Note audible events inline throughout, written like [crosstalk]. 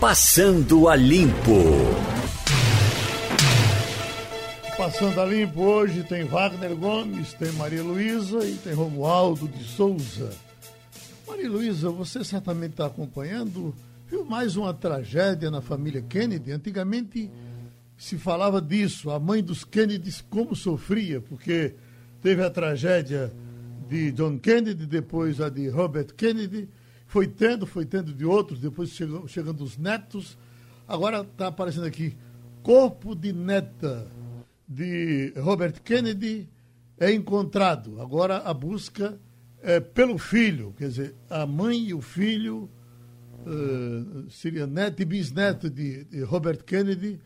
Passando a Limpo. Passando a Limpo hoje tem Wagner Gomes, tem Maria Luísa e tem Romualdo de Souza. Maria Luísa, você certamente está acompanhando, viu mais uma tragédia na família Kennedy. Antigamente se falava disso, a mãe dos Kennedys como sofria, porque teve a tragédia de John Kennedy, depois a de Robert Kennedy, foi tendo, foi tendo de outros, depois chegando, chegando os netos. Agora está aparecendo aqui, corpo de neta de Robert Kennedy é encontrado. Agora a busca é pelo filho, quer dizer, a mãe e o filho, uh, seria neto e bisneto de, de Robert Kennedy,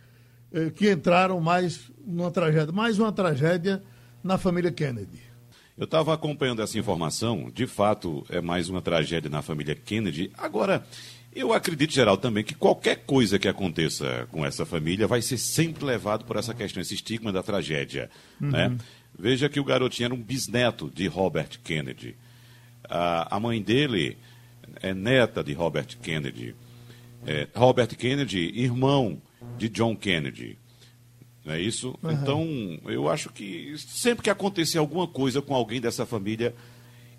uh, que entraram mais numa tragédia, mais uma tragédia na família Kennedy. Eu estava acompanhando essa informação, de fato é mais uma tragédia na família Kennedy. Agora, eu acredito, geral, também que qualquer coisa que aconteça com essa família vai ser sempre levado por essa questão, esse estigma da tragédia. Uhum. Né? Veja que o garotinho era um bisneto de Robert Kennedy. A, a mãe dele é neta de Robert Kennedy. É, Robert Kennedy, irmão de John Kennedy. Não é isso? Uhum. Então, eu acho que sempre que acontecer alguma coisa com alguém dessa família,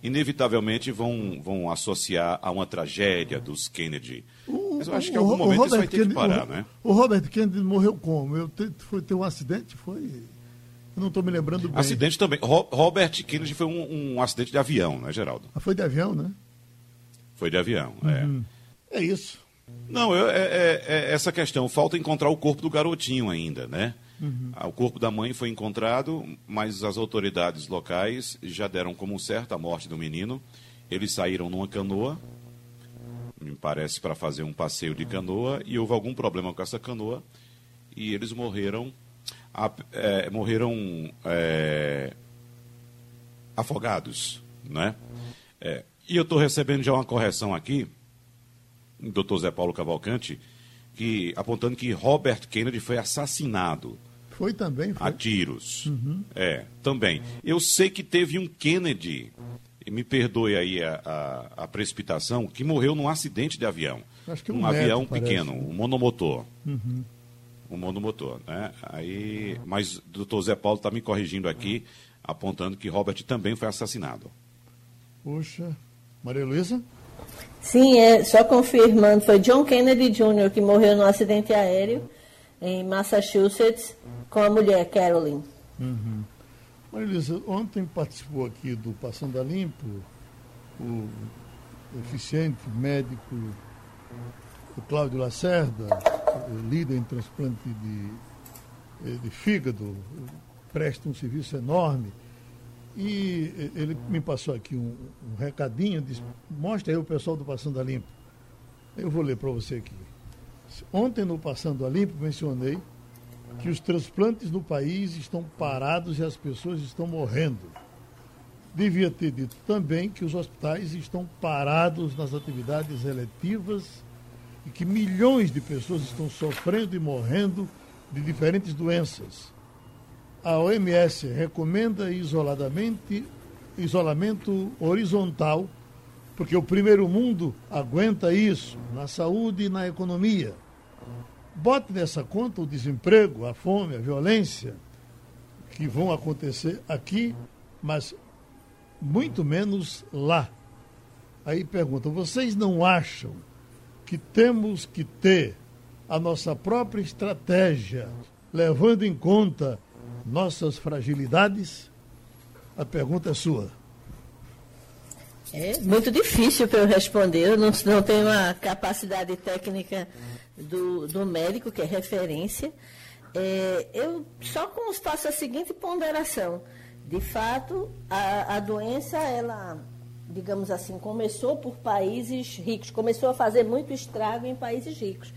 inevitavelmente vão, vão associar a uma tragédia dos Kennedy. O, Mas eu acho que em algum momento isso vai ter Kennedy, que parar, o, né? O Robert Kennedy morreu como? Eu te, foi ter um acidente? Foi. Eu não estou me lembrando bem. Acidente também. Ro, Robert Kennedy foi um, um, acidente de avião, né, Geraldo? Ah, foi de avião, né? Foi de avião, é. uhum. é. É isso. Não, eu, é, é, é, essa questão. Falta encontrar o corpo do garotinho ainda, né? Uhum. O corpo da mãe foi encontrado, mas as autoridades locais já deram como certo a morte do menino. Eles saíram numa canoa, me parece, para fazer um passeio de canoa, e houve algum problema com essa canoa, e eles morreram, é, morreram é, afogados, né? É, e eu estou recebendo já uma correção aqui, doutor Zé Paulo Cavalcante, que, apontando que Robert Kennedy foi assassinado. Foi também? Foi. A tiros. Uhum. É, também. Eu sei que teve um Kennedy, me perdoe aí a, a, a precipitação, que morreu num acidente de avião. Acho que um, um neto, avião parece. pequeno, um monomotor. Uhum. Um monomotor, né? Aí, mas o doutor Zé Paulo está me corrigindo aqui, apontando que Robert também foi assassinado. Puxa. Maria Luísa? Sim, é, só confirmando, foi John Kennedy Jr. que morreu no acidente aéreo em Massachusetts com a mulher Carolyn. Uhum. Maria Luísa, ontem participou aqui do Passando a Limpo o eficiente médico o Cláudio Lacerda, líder em transplante de, de fígado, presta um serviço enorme. E ele me passou aqui um, um recadinho, disse, mostra aí o pessoal do Passando a Limpo. Eu vou ler para você aqui. Ontem no Passando a Limpo mencionei que os transplantes no país estão parados e as pessoas estão morrendo. Devia ter dito também que os hospitais estão parados nas atividades eletivas e que milhões de pessoas estão sofrendo e morrendo de diferentes doenças. A OMS recomenda isoladamente isolamento horizontal, porque o primeiro mundo aguenta isso na saúde e na economia. Bote nessa conta o desemprego, a fome, a violência que vão acontecer aqui, mas muito menos lá. Aí pergunta: vocês não acham que temos que ter a nossa própria estratégia, levando em conta nossas fragilidades? A pergunta é sua. É muito difícil para eu responder, eu não, não tenho a capacidade técnica do, do médico, que é referência. É, eu só faço a seguinte ponderação. De fato, a, a doença, ela, digamos assim, começou por países ricos, começou a fazer muito estrago em países ricos.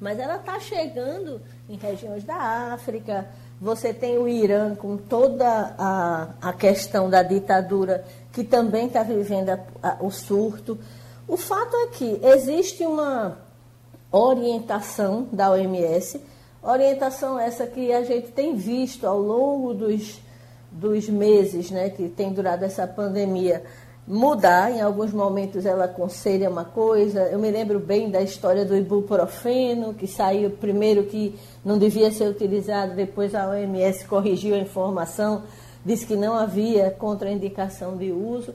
Mas ela está chegando em regiões da África, você tem o Irã com toda a, a questão da ditadura, que também está vivendo a, a, o surto. O fato é que existe uma orientação da OMS, orientação essa que a gente tem visto ao longo dos, dos meses né, que tem durado essa pandemia, mudar. Em alguns momentos ela aconselha uma coisa. Eu me lembro bem da história do ibuprofeno, que saiu primeiro que não devia ser utilizado, depois a OMS corrigiu a informação, disse que não havia contraindicação de uso.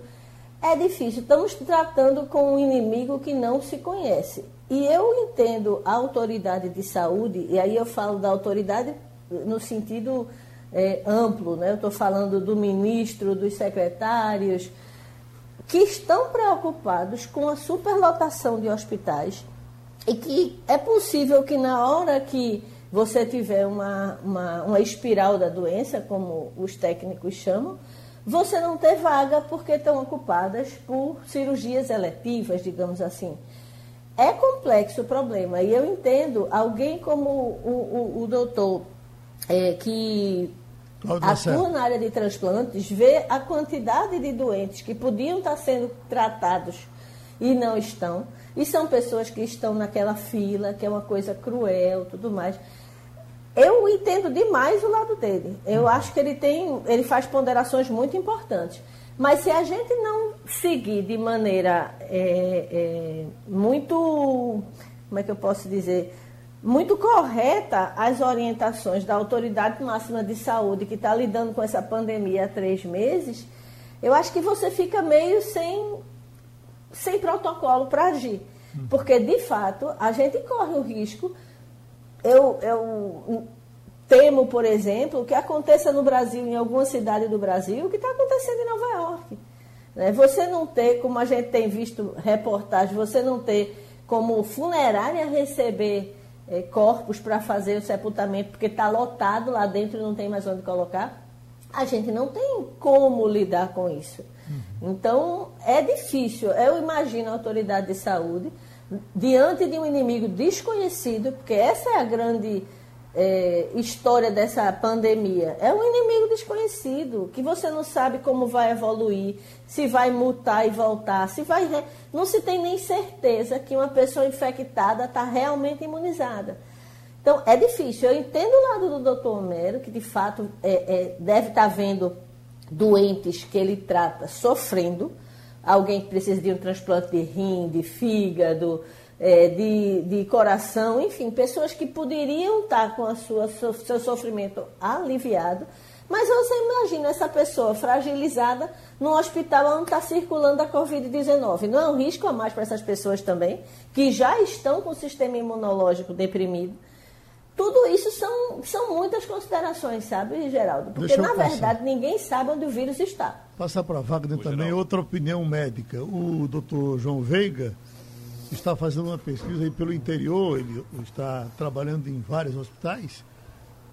É difícil, estamos tratando com um inimigo que não se conhece. E eu entendo a autoridade de saúde, e aí eu falo da autoridade no sentido é, amplo, né? eu estou falando do ministro, dos secretários, que estão preocupados com a superlotação de hospitais e que é possível que na hora que você tiver uma, uma, uma espiral da doença, como os técnicos chamam, você não ter vaga porque estão ocupadas por cirurgias eletivas, digamos assim. É complexo o problema e eu entendo alguém como o, o, o doutor é, que atua na área de transplantes, vê a quantidade de doentes que podiam estar sendo tratados e não estão, e são pessoas que estão naquela fila, que é uma coisa cruel, tudo mais. Eu entendo demais o lado dele. Eu acho que ele tem, ele faz ponderações muito importantes. Mas se a gente não seguir de maneira é, é, muito, como é que eu posso dizer, muito correta as orientações da Autoridade Máxima de Saúde, que está lidando com essa pandemia há três meses, eu acho que você fica meio sem, sem protocolo para agir. Porque, de fato, a gente corre o risco. Eu, eu temo, por exemplo, que aconteça no Brasil, em alguma cidade do Brasil, o que está acontecendo em Nova York. Né? Você não ter, como a gente tem visto reportagens, você não ter como funerária receber é, corpos para fazer o sepultamento, porque está lotado lá dentro e não tem mais onde colocar, a gente não tem como lidar com isso. Uhum. Então, é difícil. Eu imagino a autoridade de saúde, diante de um inimigo desconhecido, porque essa é a grande é, história dessa pandemia. É um inimigo desconhecido, que você não sabe como vai evoluir, se vai mutar e voltar, se vai. Re... Não se tem nem certeza que uma pessoa infectada está realmente imunizada. Então, é difícil. Eu entendo o lado do doutor Homero, que de fato é, é, deve estar tá vendo doentes que ele trata sofrendo, alguém que precisa de um transplante de rim, de fígado é, de, de coração, enfim, pessoas que poderiam estar com a sua, seu sofrimento aliviado, mas você imagina essa pessoa fragilizada no hospital onde está circulando a Covid-19. Não é um risco a mais para essas pessoas também, que já estão com o sistema imunológico deprimido? Tudo isso são, são muitas considerações, sabe, Geraldo? Porque, na passar. verdade, ninguém sabe onde o vírus está. Passar para a Wagner também Geraldo. outra opinião médica. O doutor João Veiga está fazendo uma pesquisa aí pelo interior, ele está trabalhando em vários hospitais.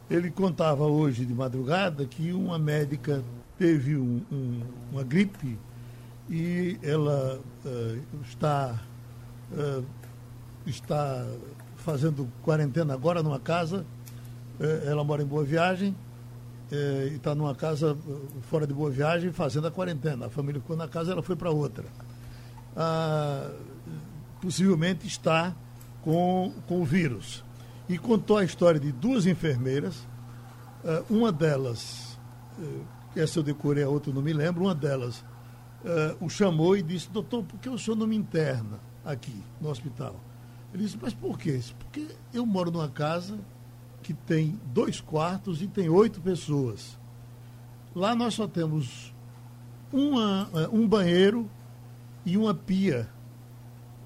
Ele contava hoje de madrugada que uma médica teve um, um, uma gripe e ela uh, está, uh, está fazendo quarentena agora numa casa. Uh, ela mora em Boa Viagem e está numa casa fora de Boa Viagem fazendo a quarentena. A família ficou na casa, ela foi para outra. Ah, possivelmente está com, com o vírus. E contou a história de duas enfermeiras, uh, uma delas, uh, essa eu decorei, a outra não me lembro, uma delas uh, o chamou e disse, doutor, por que o senhor não me interna aqui no hospital? Ele disse, mas por quê? Porque eu moro numa casa que tem dois quartos e tem oito pessoas. Lá nós só temos uma, um banheiro e uma pia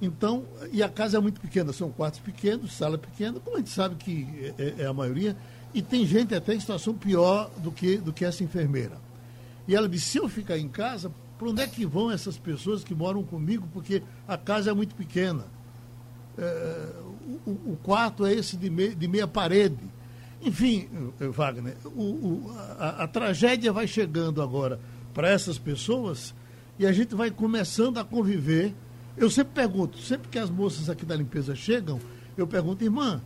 então, e a casa é muito pequena, são quartos pequenos, sala pequena, como a gente sabe que é, é, é a maioria, e tem gente até em situação pior do que, do que essa enfermeira. E ela disse, se eu ficar em casa, para onde é que vão essas pessoas que moram comigo? Porque a casa é muito pequena. É, o, o, quarto é esse de, me, de meia parede. Enfim, eh, Wagner, o, o, a, a tragédia vai chegando agora para essas pessoas e a gente vai começando a conviver eu sempre pergunto, sempre que as moças aqui da limpeza chegam, eu pergunto, irmã,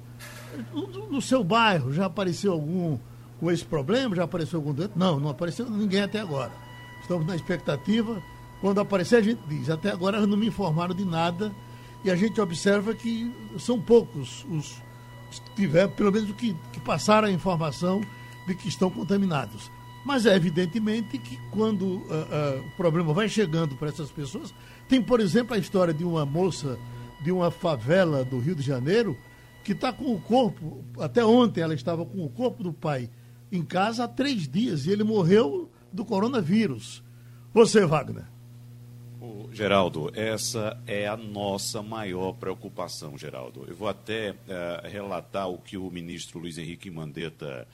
no seu bairro já apareceu algum com esse problema? Já apareceu algum doente? Não, não apareceu ninguém até agora. Estamos na expectativa. Quando aparecer, a gente diz. Até agora não me informaram de nada. E a gente observa que são poucos os, que tiveram, pelo menos que, que passaram a informação de que estão contaminados. Mas é evidentemente que quando uh, uh, o problema vai chegando para essas pessoas, tem, por exemplo, a história de uma moça de uma favela do Rio de Janeiro que está com o corpo, até ontem ela estava com o corpo do pai em casa há três dias e ele morreu do coronavírus. Você, Wagner. Geraldo, essa é a nossa maior preocupação, Geraldo. Eu vou até uh, relatar o que o ministro Luiz Henrique Mandetta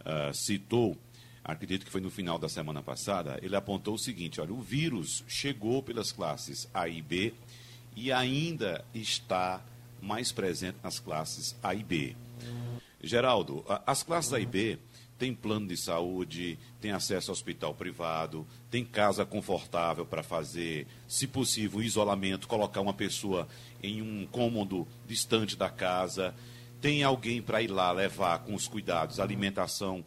uh, citou, acredito que foi no final da semana passada. Ele apontou o seguinte: olha, o vírus chegou pelas classes A e B e ainda está mais presente nas classes A e B. Geraldo, as classes A e B têm plano de saúde, têm acesso ao hospital privado, tem casa confortável para fazer, se possível, isolamento, colocar uma pessoa em um cômodo distante da casa, tem alguém para ir lá levar com os cuidados, alimentação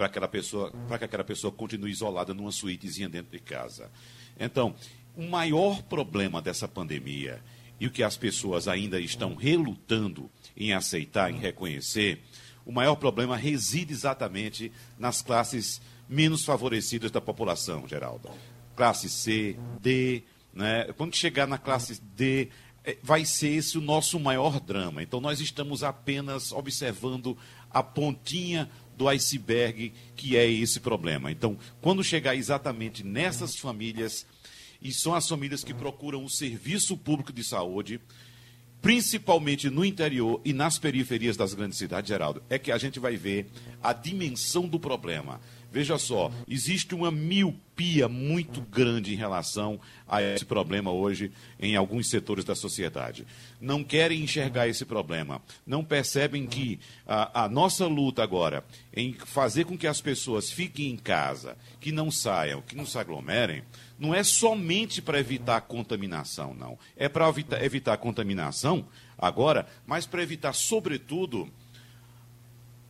para aquela pessoa, para que aquela pessoa continue isolada numa suítezinha dentro de casa. Então, o maior problema dessa pandemia e o que as pessoas ainda estão relutando em aceitar, em reconhecer, o maior problema reside exatamente nas classes menos favorecidas da população, Geraldo. Classe C, D, né? Quando chegar na classe D, é, vai ser esse o nosso maior drama. Então, nós estamos apenas observando a pontinha do iceberg que é esse problema. Então, quando chegar exatamente nessas famílias e são as famílias que procuram o serviço público de saúde, principalmente no interior e nas periferias das grandes cidades, Geraldo, é que a gente vai ver a dimensão do problema. Veja só, existe uma miopia muito grande em relação a esse problema hoje em alguns setores da sociedade. Não querem enxergar esse problema, não percebem que a, a nossa luta agora em fazer com que as pessoas fiquem em casa, que não saiam, que não se aglomerem, não é somente para evitar a contaminação, não. É para evitar, evitar a contaminação agora, mas para evitar, sobretudo,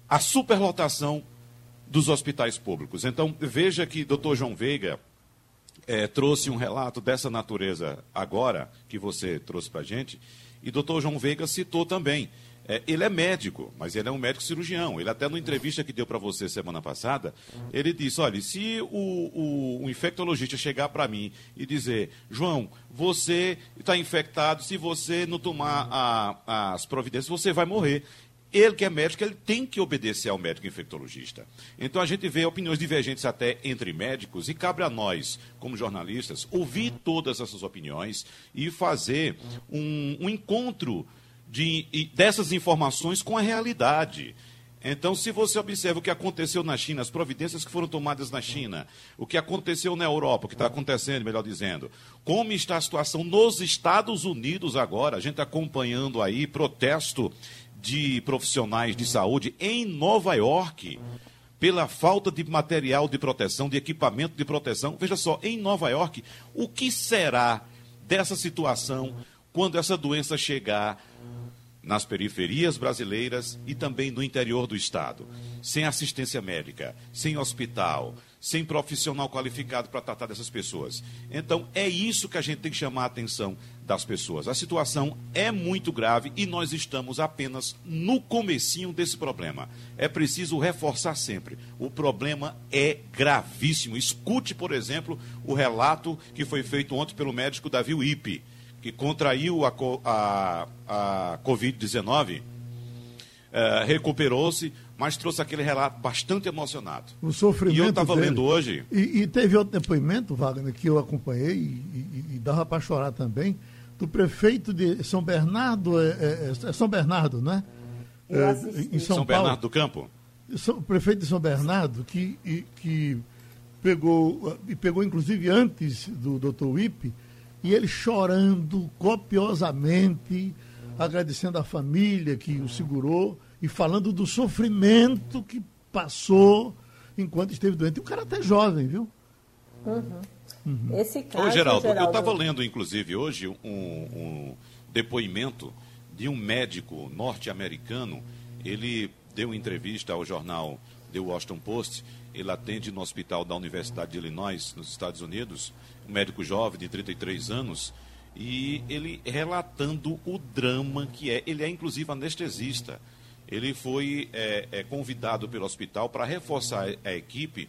a superlotação dos hospitais públicos. Então, veja que doutor João Veiga é, trouxe um relato dessa natureza agora, que você trouxe para a gente, e doutor João Veiga citou também. É, ele é médico, mas ele é um médico cirurgião. Ele até na entrevista que deu para você semana passada, ele disse, olha, se o, o, o infectologista chegar para mim e dizer, João, você está infectado, se você não tomar a, as providências, você vai morrer. Ele que é médico, ele tem que obedecer ao médico infectologista. Então a gente vê opiniões divergentes até entre médicos e cabe a nós, como jornalistas, ouvir todas essas opiniões e fazer um, um encontro de, dessas informações com a realidade. Então, se você observa o que aconteceu na China, as providências que foram tomadas na China, o que aconteceu na Europa, o que está acontecendo, melhor dizendo, como está a situação nos Estados Unidos agora, a gente acompanhando aí protesto de profissionais de saúde em Nova York pela falta de material de proteção, de equipamento de proteção. Veja só, em Nova York, o que será dessa situação quando essa doença chegar nas periferias brasileiras e também no interior do estado? Sem assistência médica, sem hospital, sem profissional qualificado para tratar dessas pessoas. Então, é isso que a gente tem que chamar a atenção das pessoas. A situação é muito grave e nós estamos apenas no comecinho desse problema. É preciso reforçar sempre. O problema é gravíssimo. Escute, por exemplo, o relato que foi feito ontem pelo médico Davi Ipe, que contraiu a, a, a Covid-19, é, recuperou-se, mas trouxe aquele relato bastante emocionado. O sofrimento. E eu estava lendo hoje. E, e, teve outro depoimento, Wagner, que eu acompanhei e, e, e dava para chorar também, do prefeito de São Bernardo, é, é, é São Bernardo, né? É, em São, São Paulo, Bernardo do Campo? O prefeito de São Bernardo, que, que pegou, e pegou inclusive antes do doutor Wipe, e ele chorando copiosamente, agradecendo a família que o segurou e falando do sofrimento que passou enquanto esteve doente. E o cara até jovem, viu? Uhum. Uhum. Esse caso, Ô, Geraldo, Geraldo... eu estava lendo, inclusive, hoje um, um depoimento de um médico norte-americano. Ele deu entrevista ao jornal The Washington Post. Ele atende no hospital da Universidade de Illinois, nos Estados Unidos. Um médico jovem de 33 anos. E ele relatando o drama que é. Ele é, inclusive, anestesista ele foi é, é, convidado pelo hospital para reforçar a equipe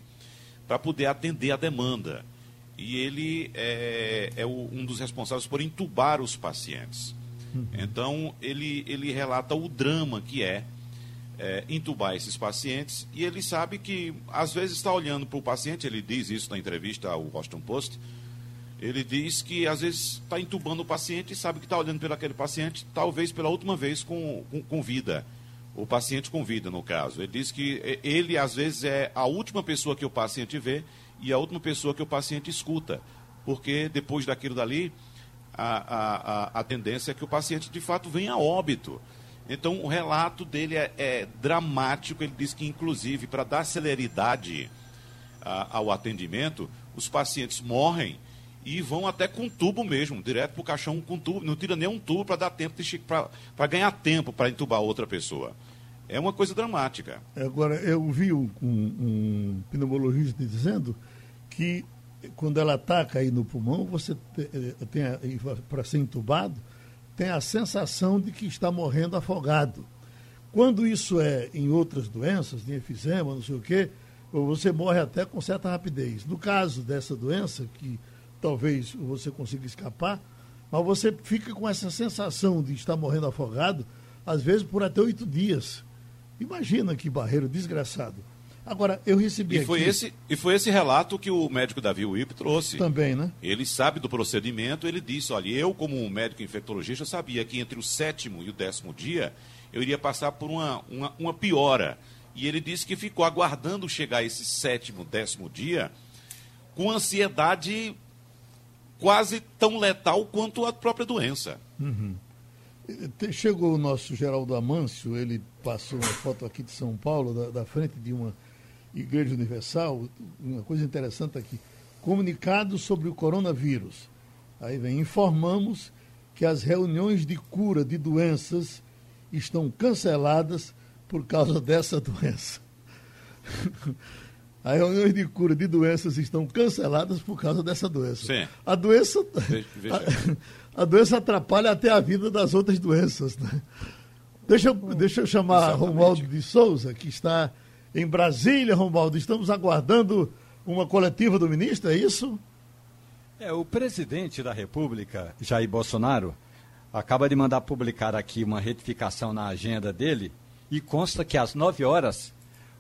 para poder atender a demanda. E ele é, é o, um dos responsáveis por entubar os pacientes. Uhum. Então, ele, ele relata o drama que é, é entubar esses pacientes e ele sabe que, às vezes, está olhando para o paciente, ele diz isso na entrevista ao Washington Post, ele diz que às vezes está entubando o paciente e sabe que está olhando para aquele paciente, talvez pela última vez com, com, com, vida. O paciente com vida, no caso. Ele diz que ele, às vezes, é a última pessoa que o paciente vê e a última pessoa que o paciente escuta. Porque depois daquilo dali, a, a, a, a tendência é que o paciente, de fato, venha a óbito. Então, o relato dele é, é dramático. Ele diz que, inclusive, para dar celeridade ao atendimento, os pacientes morrem e vão até com tubo mesmo, direto para o caixão com tubo, não tira nem um tubo para dar tempo para ganhar tempo para entubar outra pessoa. É uma coisa dramática. Agora, eu vi um, um, um pneumologista dizendo que quando ela ataca aí no pulmão, você eh, tem, para ser entubado, tem a sensação de que está morrendo afogado. Quando isso é em outras doenças, de enfisema, não sei o quê, você morre até com certa rapidez. No caso dessa doença, que talvez você consiga escapar, mas você fica com essa sensação de estar morrendo afogado, às vezes por até oito dias. Imagina que barreiro desgraçado. Agora, eu recebi e foi aqui... Esse, e foi esse relato que o médico Davi Wip trouxe. Também, né? Ele sabe do procedimento, ele disse, olha, eu como um médico infectologista sabia que entre o sétimo e o décimo dia eu iria passar por uma, uma, uma piora. E ele disse que ficou aguardando chegar esse sétimo, décimo dia com ansiedade quase tão letal quanto a própria doença. Uhum. Chegou o nosso Geraldo Amâncio, ele passou uma foto aqui de São Paulo, da, da, frente de uma igreja universal. Uma coisa interessante aqui: comunicado sobre o coronavírus. Aí vem: informamos que as reuniões de cura de doenças estão canceladas por causa dessa doença. [laughs] As reuniões de cura de doenças estão canceladas por causa dessa doença. Sim. A doença. [laughs] A, a, doença atrapalha até a vida das outras doenças. Né? Deixa, eu, deixa eu chamar Exatamente. Romualdo de Souza, que está em Brasília, Romualdo. Estamos aguardando uma coletiva do ministro, é isso? É, o presidente da República, Jair Bolsonaro, acaba de mandar publicar aqui uma retificação na agenda dele e consta que às 9 horas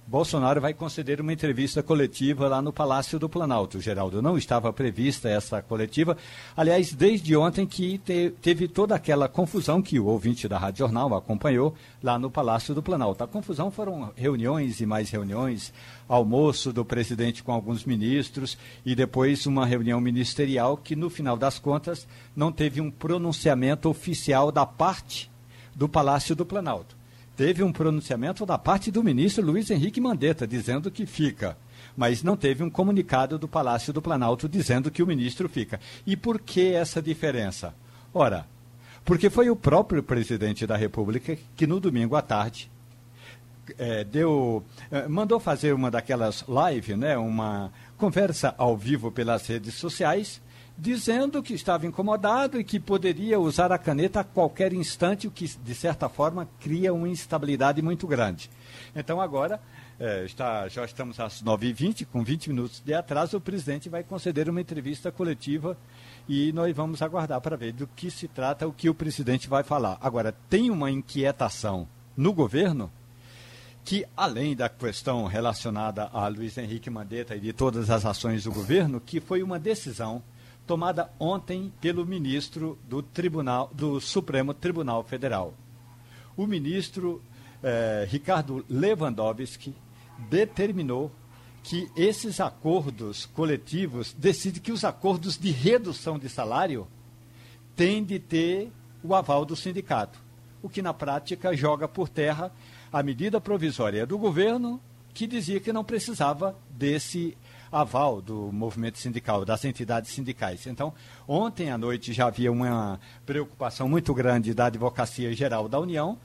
Bolsonaro vai conceder uma entrevista coletiva lá no Palácio do Planalto. Geraldo, não estava prevista essa coletiva. Aliás, desde ontem que te, teve toda aquela confusão que o ouvinte da Rádio Jornal acompanhou lá no Palácio do Planalto. A confusão foram reuniões e mais reuniões, almoço do presidente com alguns ministros e depois uma reunião ministerial que, no final das contas, não teve um pronunciamento oficial da parte do Palácio do Planalto teve um pronunciamento da parte do ministro Luiz Henrique Mandetta, dizendo que fica. Mas não teve um comunicado do Palácio do Planalto dizendo que o ministro fica. E por que essa diferença? Ora, porque foi o próprio presidente da República que no domingo à tarde é, deu, é, mandou fazer uma daquelas lives, né, uma conversa ao vivo pelas redes sociais, dizendo que estava incomodado e que poderia usar a caneta a qualquer instante, o que, de certa forma, cria uma instabilidade muito grande. Então, agora, é, está, já estamos às 9h20, com 20 minutos de atraso, o presidente vai conceder uma entrevista coletiva e nós vamos aguardar para ver do que se trata, o que o presidente vai falar. Agora, tem uma inquietação no governo que, além da questão relacionada a Luiz Henrique Mandetta e de todas as ações do governo, que foi uma decisão tomada ontem pelo ministro do Tribunal do Supremo Tribunal Federal. O ministro eh, Ricardo Lewandowski determinou que esses acordos coletivos decide que os acordos de redução de salário têm de ter o aval do sindicato, o que na prática joga por terra a medida provisória do governo que dizia que não precisava desse aval do movimento sindical, das entidades sindicais. Então, ontem à noite já havia uma preocupação muito grande da Advocacia Geral da União.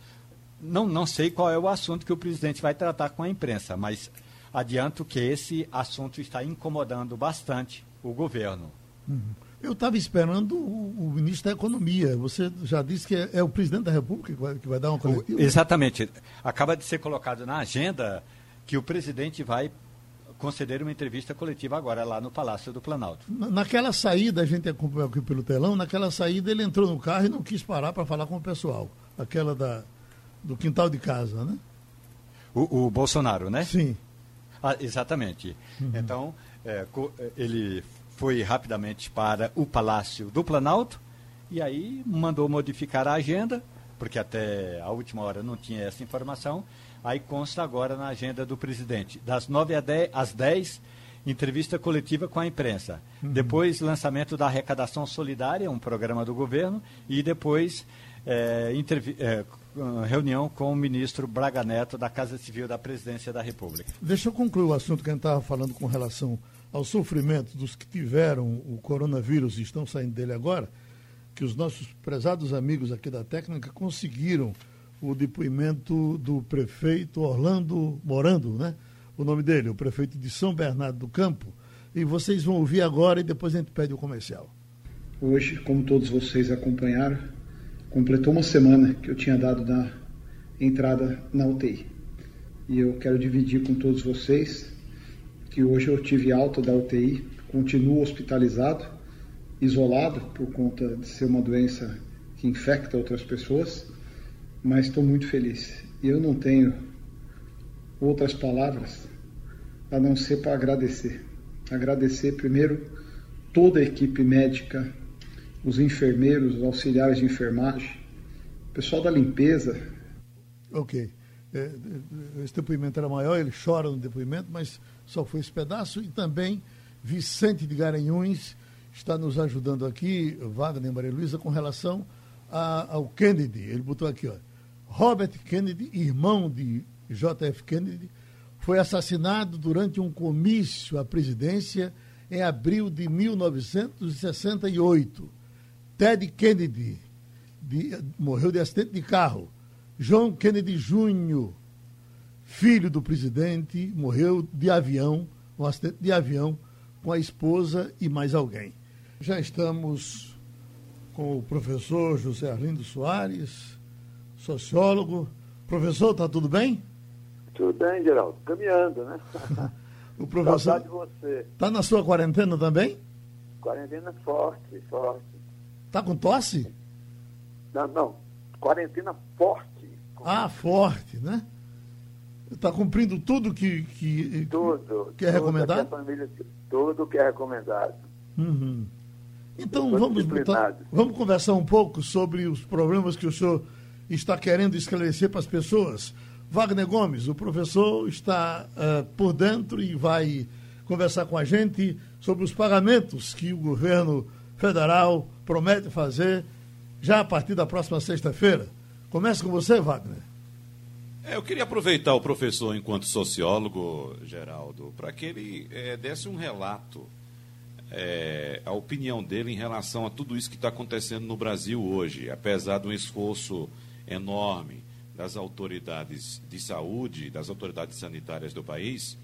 Não, não sei qual é o assunto que o presidente vai tratar com a imprensa, mas adianto que esse assunto está incomodando bastante o governo. Uhum. Eu estava esperando o, o, ministro da Economia. Você já disse que é, é o presidente da República que vai, que vai dar uma coletiva? Exatamente. Acaba de ser colocado na agenda que o presidente vai concederam uma entrevista coletiva agora lá no Palácio do Planalto. Naquela saída, a gente acompanhou aqui pelo telão, naquela saída ele entrou no carro e não quis parar para falar com o pessoal. Aquela da, do quintal de casa, né? O, o Bolsonaro, né? Sim. Ah, exatamente. Uhum. Então, é, ele foi rapidamente para o Palácio do Planalto e aí mandou modificar a agenda, porque até a última hora não tinha essa informação. Aí consta agora na agenda do presidente, das 9 às 10, entrevista coletiva com a imprensa. Uhum. Depois, lançamento da arrecadação solidária, um programa do governo, e depois é, é, reunião com o ministro Braga Neto da Casa Civil da Presidência da República. Deixa eu concluir o assunto que a gente estava falando com relação ao sofrimento dos que tiveram o coronavírus e estão saindo dele agora, que os nossos prezados amigos aqui da técnica conseguiram o depoimento do prefeito Orlando Morando, né? O nome dele, o prefeito de São Bernardo do Campo. E vocês vão ouvir agora e depois a gente pede o comercial. Hoje, como todos vocês acompanharam, completou uma semana que eu tinha dado da entrada na UTI. E eu quero dividir com todos vocês que hoje eu tive alta da UTI, continuo hospitalizado, isolado por conta de ser uma doença que infecta outras pessoas, mas estou muito feliz. E eu não tenho outras palavras a não ser para agradecer. Agradecer primeiro toda a equipe médica, os enfermeiros, os auxiliares de enfermagem, o pessoal da limpeza. Ok. É, esse depoimento era maior, ele chora no depoimento, mas só foi esse pedaço. E também Vicente de Garanhuns está nos ajudando aqui, Wagner Maria Luísa, com relação a, ao Kennedy. Ele botou aqui, ó. Robert Kennedy, irmão de JF Kennedy, foi assassinado durante um comício à presidência em abril de 1968. Ted Kennedy de, morreu de acidente de carro. John Kennedy Jr., filho do presidente, morreu de avião, um acidente de avião, com a esposa e mais alguém. Já estamos com o professor José Arlindo Soares, sociólogo. Professor, está tudo bem? Tudo bem, Geraldo. Caminhando, né? [laughs] o professor. Está na sua quarentena também? Quarentena forte, forte. Está com tosse? Não, não. Quarentena forte. Ah, forte, né? Está cumprindo tudo que, que, tudo, que é recomendado? Que família, tudo que é recomendado. Uhum. Então vamos, botar, vamos conversar um pouco sobre os problemas que o senhor está querendo esclarecer para as pessoas. Wagner Gomes, o professor está uh, por dentro e vai conversar com a gente sobre os pagamentos que o governo federal promete fazer já a partir da próxima sexta-feira. Começa com você, Wagner. É, eu queria aproveitar o professor enquanto sociólogo, Geraldo, para que ele é, desse um relato, é, a opinião dele em relação a tudo isso que está acontecendo no Brasil hoje, apesar de um esforço enorme das autoridades de saúde, das autoridades sanitárias do país.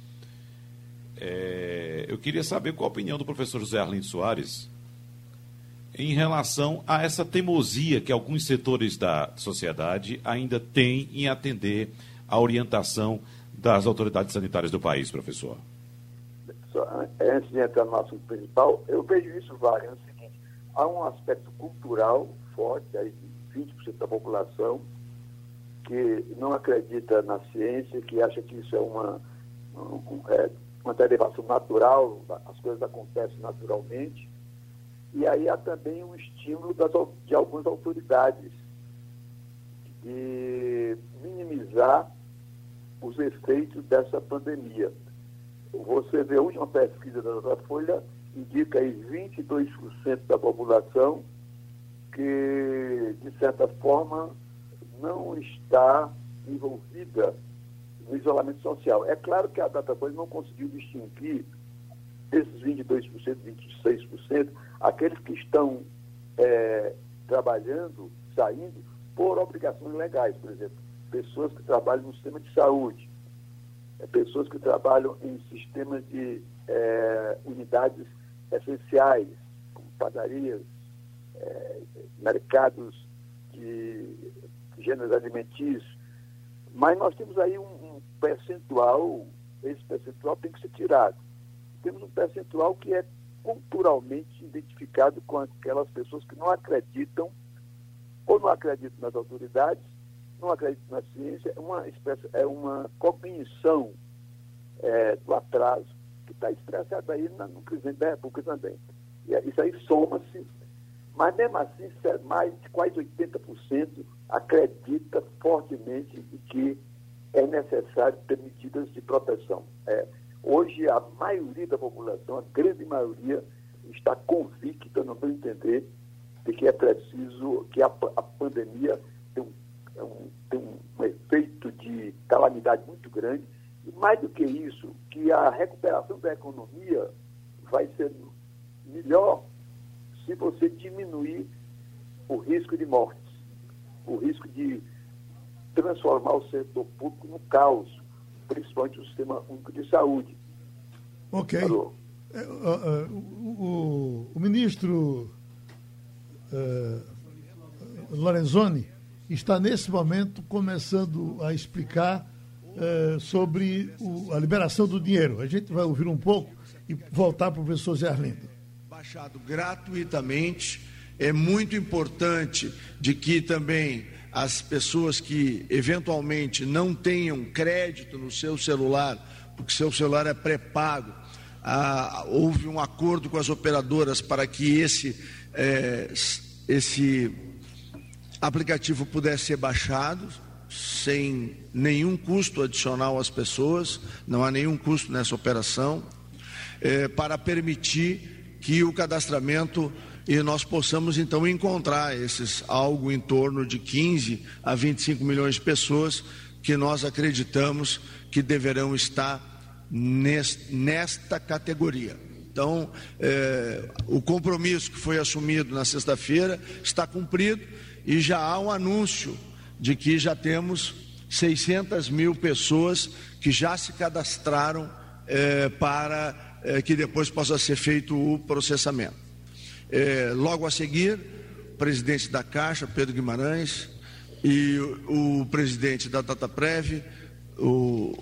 É, eu queria saber qual a opinião do professor José Arlindo Soares em relação a essa teimosia que alguns setores da sociedade ainda têm em atender a orientação das autoridades sanitárias do país, professor? Antes de entrar no assunto principal, eu vejo isso, Wagner, é o seguinte, há um aspecto cultural forte, aí de 20% da população, que não acredita na ciência, que acha que isso é uma, um, é, uma derivação natural, as coisas acontecem naturalmente, e aí há também um estímulo das, de algumas autoridades de minimizar os efeitos dessa pandemia. Você vê a última pesquisa da Folha indica aí 22% da população que, de certa forma, não está envolvida no isolamento social. É claro que a Datafolha não conseguiu distinguir desses 22%, 26%, aqueles que estão é, trabalhando, saindo, por obrigações legais, por exemplo, pessoas que trabalham no sistema de saúde, é, pessoas que trabalham em sistemas de é, unidades essenciais, como padarias, é, mercados de gêneros alimentícios, mas nós temos aí um, um percentual esse percentual tem que ser tirado. Temos um percentual que é culturalmente identificado com aquelas pessoas que não acreditam, ou não acreditam nas autoridades, não acreditam na ciência, é uma, espécie, é uma cognição é, do atraso que está expressada aí no presidente da República também. E isso aí soma-se, mas mesmo assim, mais de quase 80% acredita fortemente em que é necessário ter medidas de proteção. É, hoje, a maioria da população, a grande maioria, está convicta, no meu entender, de que é preciso, que a, a pandemia tem um, é um, tem um efeito de calamidade muito grande, e mais do que isso, que a recuperação da economia vai ser melhor se você diminuir o risco de mortes, o risco de transformar o setor público no caos, principalmente o sistema único de saúde. Ok. É, o, o, o, ministro uh, Lorenzoni está nesse momento começando a explicar uh, sobre o, a liberação do dinheiro. A gente vai ouvir um pouco e voltar para o professor Zé Arlindo. Baixado gratuitamente. É muito importante de que também as pessoas que eventualmente não tenham crédito no seu celular, porque seu celular é pré-pago, ah, houve um acordo com as operadoras para que esse, é, esse aplicativo pudesse ser baixado sem nenhum custo adicional às pessoas, não há nenhum custo nessa operação, é, para permitir que o cadastramento e nós possamos então encontrar esses algo em torno de 15 a 25 milhões de pessoas que nós acreditamos que deverão estar nesta categoria. Então, é, o compromisso que foi assumido na sexta-feira está cumprido e já há um anúncio de que já temos 600 mil pessoas que já se cadastraram é, para é, que depois possa ser feito o processamento. É, logo a seguir, o presidente da Caixa, Pedro Guimarães, e o, o presidente da Dataprev, o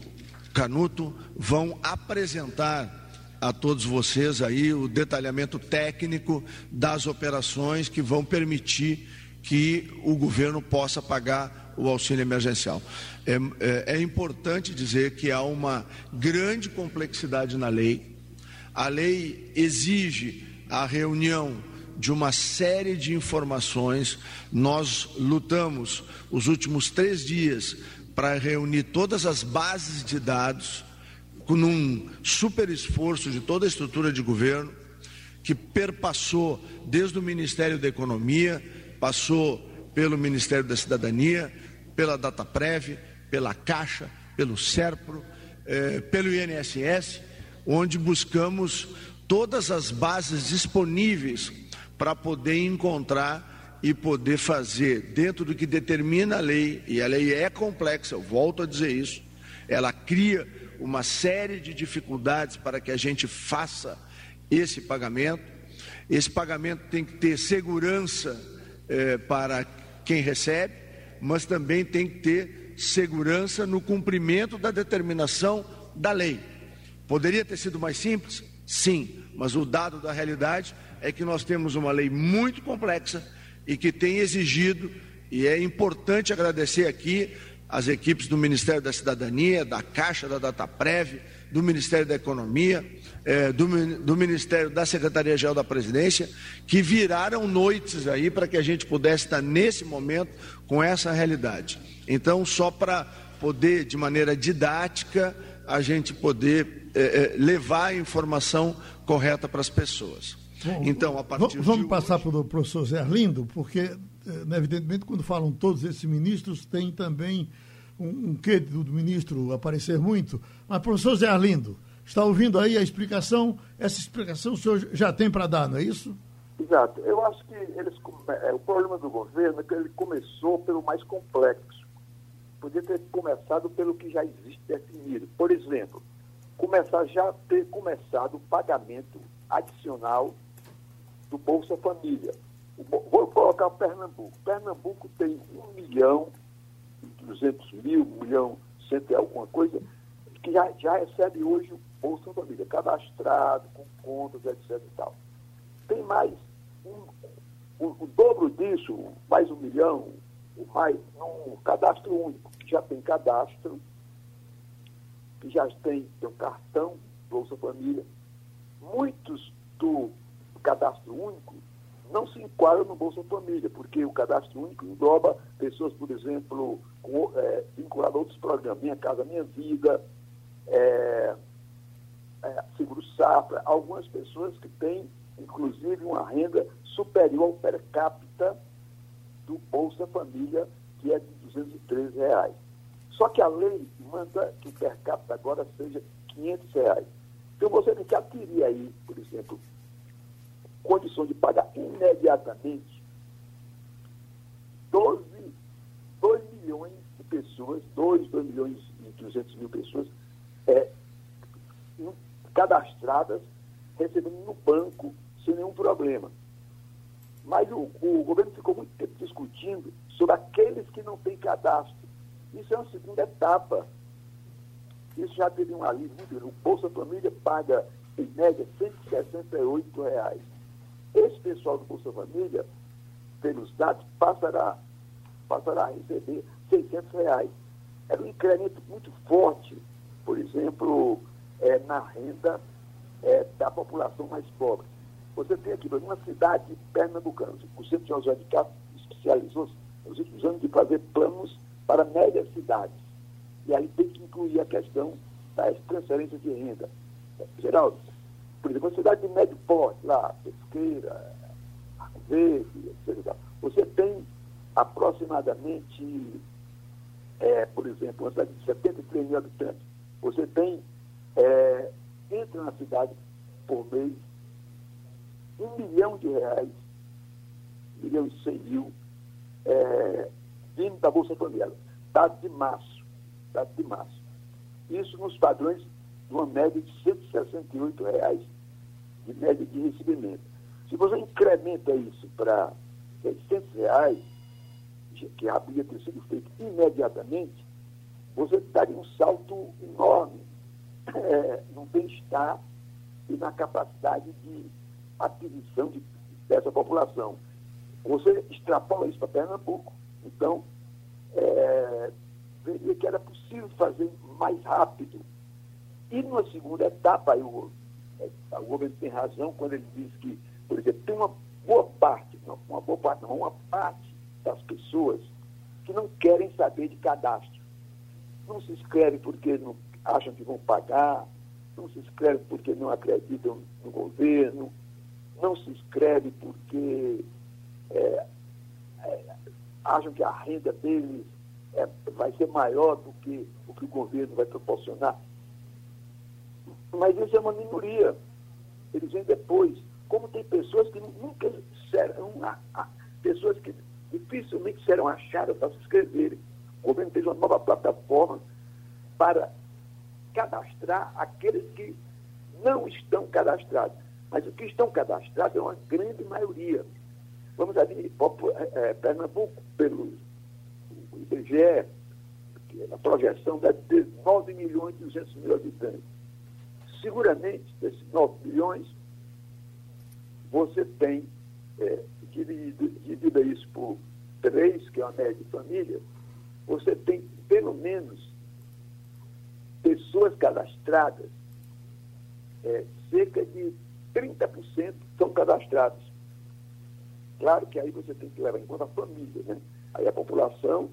Canuto, vão apresentar a todos vocês aí o detalhamento técnico das operações que vão permitir que o governo possa pagar o auxílio emergencial. É, é, é, importante dizer que há uma grande complexidade na lei. A lei exige a reunião de uma série de informações. Nós lutamos os últimos três dias para reunir todas as bases de dados, com um super esforço de toda a estrutura de governo, que perpassou desde o Ministério da Economia, passou pelo Ministério da Cidadania, pela Dataprev, pela Caixa, pelo SERPRO, eh, pelo INSS, onde buscamos todas as bases disponíveis para poder encontrar e poder fazer dentro do que determina a lei, e a lei é complexa, eu volto a dizer isso, ela cria uma série de dificuldades para que a gente faça esse pagamento. Esse pagamento tem que ter segurança eh, para quem recebe, mas também tem que ter segurança no cumprimento da determinação da lei. Poderia ter sido mais simples? Sim, mas o dado da realidade é que nós temos uma lei muito complexa e que tem exigido, e é importante agradecer aqui as equipes do Ministério da Cidadania, da Caixa, da Dataprev, do Ministério da Economia, é, do, do, Ministério da Secretaria-Geral da Presidência, que viraram noites aí para que a gente pudesse estar nesse momento com essa realidade. Então, só para poder, de maneira didática, a gente poder é, é, levar a informação correta para as pessoas. Bom, então, a partir Vamos de passar para o professor Zé Arlindo, porque, é, né, evidentemente, quando falam todos esses ministros, tem também um, um quê do ministro aparecer muito. Mas, professor Zé Arlindo, está ouvindo aí a explicação? Essa explicação o senhor já tem para dar, não é isso? Exato. Eu acho que eles, o problema do governo é que ele começou pelo mais complexo. Podia ter começado pelo que já existe definido. Por exemplo, começar já ter começado o pagamento adicional do Bolsa Família. Vou colocar Pernambuco. Pernambuco tem 1 milhão e 200 mil, 1 milhão cento e alguma coisa, que já, já recebe hoje o Bolsa Família, cadastrado, com contas, etc. E tal. Tem mais um, o, o dobro disso, mais um milhão, mais um cadastro único, que já tem cadastro, que já tem seu cartão Bolsa Família. Muitos do cadastro único não se enquadram no Bolsa Família, porque o cadastro único engloba pessoas, por exemplo, com, é, vinculadas a outros programas, Minha Casa Minha Vida, é, é, Seguro Safra, algumas pessoas que têm, inclusive, uma renda superior ao per capita do Bolsa Família, que é de 213 reais. Só que a lei manda que o per capita agora seja 500 reais. Então você tem que adquirir aí, por exemplo, condição de pagar imediatamente 12, 2 milhões de pessoas, 2, 2 milhões e 200 mil pessoas é, cadastradas, recebendo no banco sem nenhum problema. Mas o, o governo ficou muito tempo discutindo sobre aqueles que não têm cadastro. Isso é uma segunda etapa. Isso já teve um alívio muito grande. O Bolsa Família paga, em média, 168 reais. Esse pessoal do Bolsa Família, pelos dados, passará, passará a receber 600 reais. Era um incremento muito forte, por exemplo, é, na renda é, da população mais pobre. Você tem aqui, uma cidade pernambucana, o Centro de José de Castro especializou-se nos últimos anos de fazer planos para médias cidades. E aí tem que incluir a questão das transferências de renda. Geraldo, por exemplo, uma cidade de médio porte, lá, Pesqueira, Arco Verde, etc. Você tem aproximadamente, é, por exemplo, uma cidade de 73 mil habitantes. Você tem, é, entra na cidade por mês um milhão de reais, um milhão e cem mil, é, vindo da Bolsa Família. Dado de março, dado de março. Isso nos padrões de uma média de 168 reais de média de recebimento. Se você incrementa isso para 600 reais, que havia ter sido feito imediatamente, você daria um salto enorme é, no bem-estar e na capacidade de aquisição de, dessa população. Você extrapola isso para Pernambuco, então é, veria que era possível fazer mais rápido. E numa segunda etapa, é, o governo tem razão quando ele diz que, por exemplo, tem uma boa parte, não, uma boa parte, não, uma parte das pessoas que não querem saber de cadastro. Não se inscreve porque não acham que vão pagar, não se inscreve porque não acreditam no governo, não se inscreve porque é, é, acham que a renda deles é, vai ser maior do que o que o governo vai proporcionar. Mas isso é uma minoria. Eles vêm depois. Como tem pessoas que nunca serão, pessoas que dificilmente serão achadas para se inscreverem. O governo fez uma nova plataforma para cadastrar aqueles que não estão cadastrados. Mas os que estão cadastrados é uma grande maioria. Vamos ali, é, Pernambuco, pelo IBGE, a projeção deve ter 9 milhões e 200 mil habitantes. Seguramente, desses 9 milhões, você tem, é, dividido, isso por três, que é uma média de família, você tem pelo menos pessoas cadastradas, é, cerca de 30% são cadastrados. Claro que aí você tem que levar em conta a família, né? Aí a população,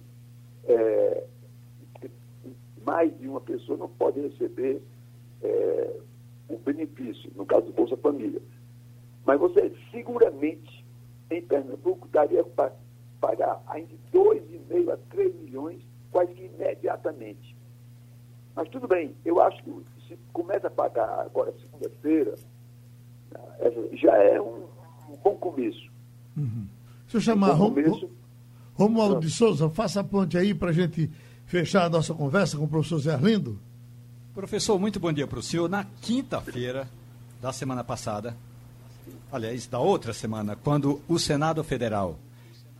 é, mais de uma pessoa não pode receber é, o benefício, no caso do Bolsa Família. Mas você seguramente, em Pernambuco, daria para pagar ainda 2,5 a 3 milhões, quase que imediatamente. Mas tudo bem, eu acho que se começa a pagar agora segunda-feira, já é um, um bom começo. Uhum. Se eu chamar um Romualdo, Romualdo de Souza, faça a ponte aí para a gente fechar a nossa conversa com o professor Zé Arlindo. Professor, muito bom dia para o senhor. Na quinta-feira da semana passada, aliás, da outra semana, quando o Senado Federal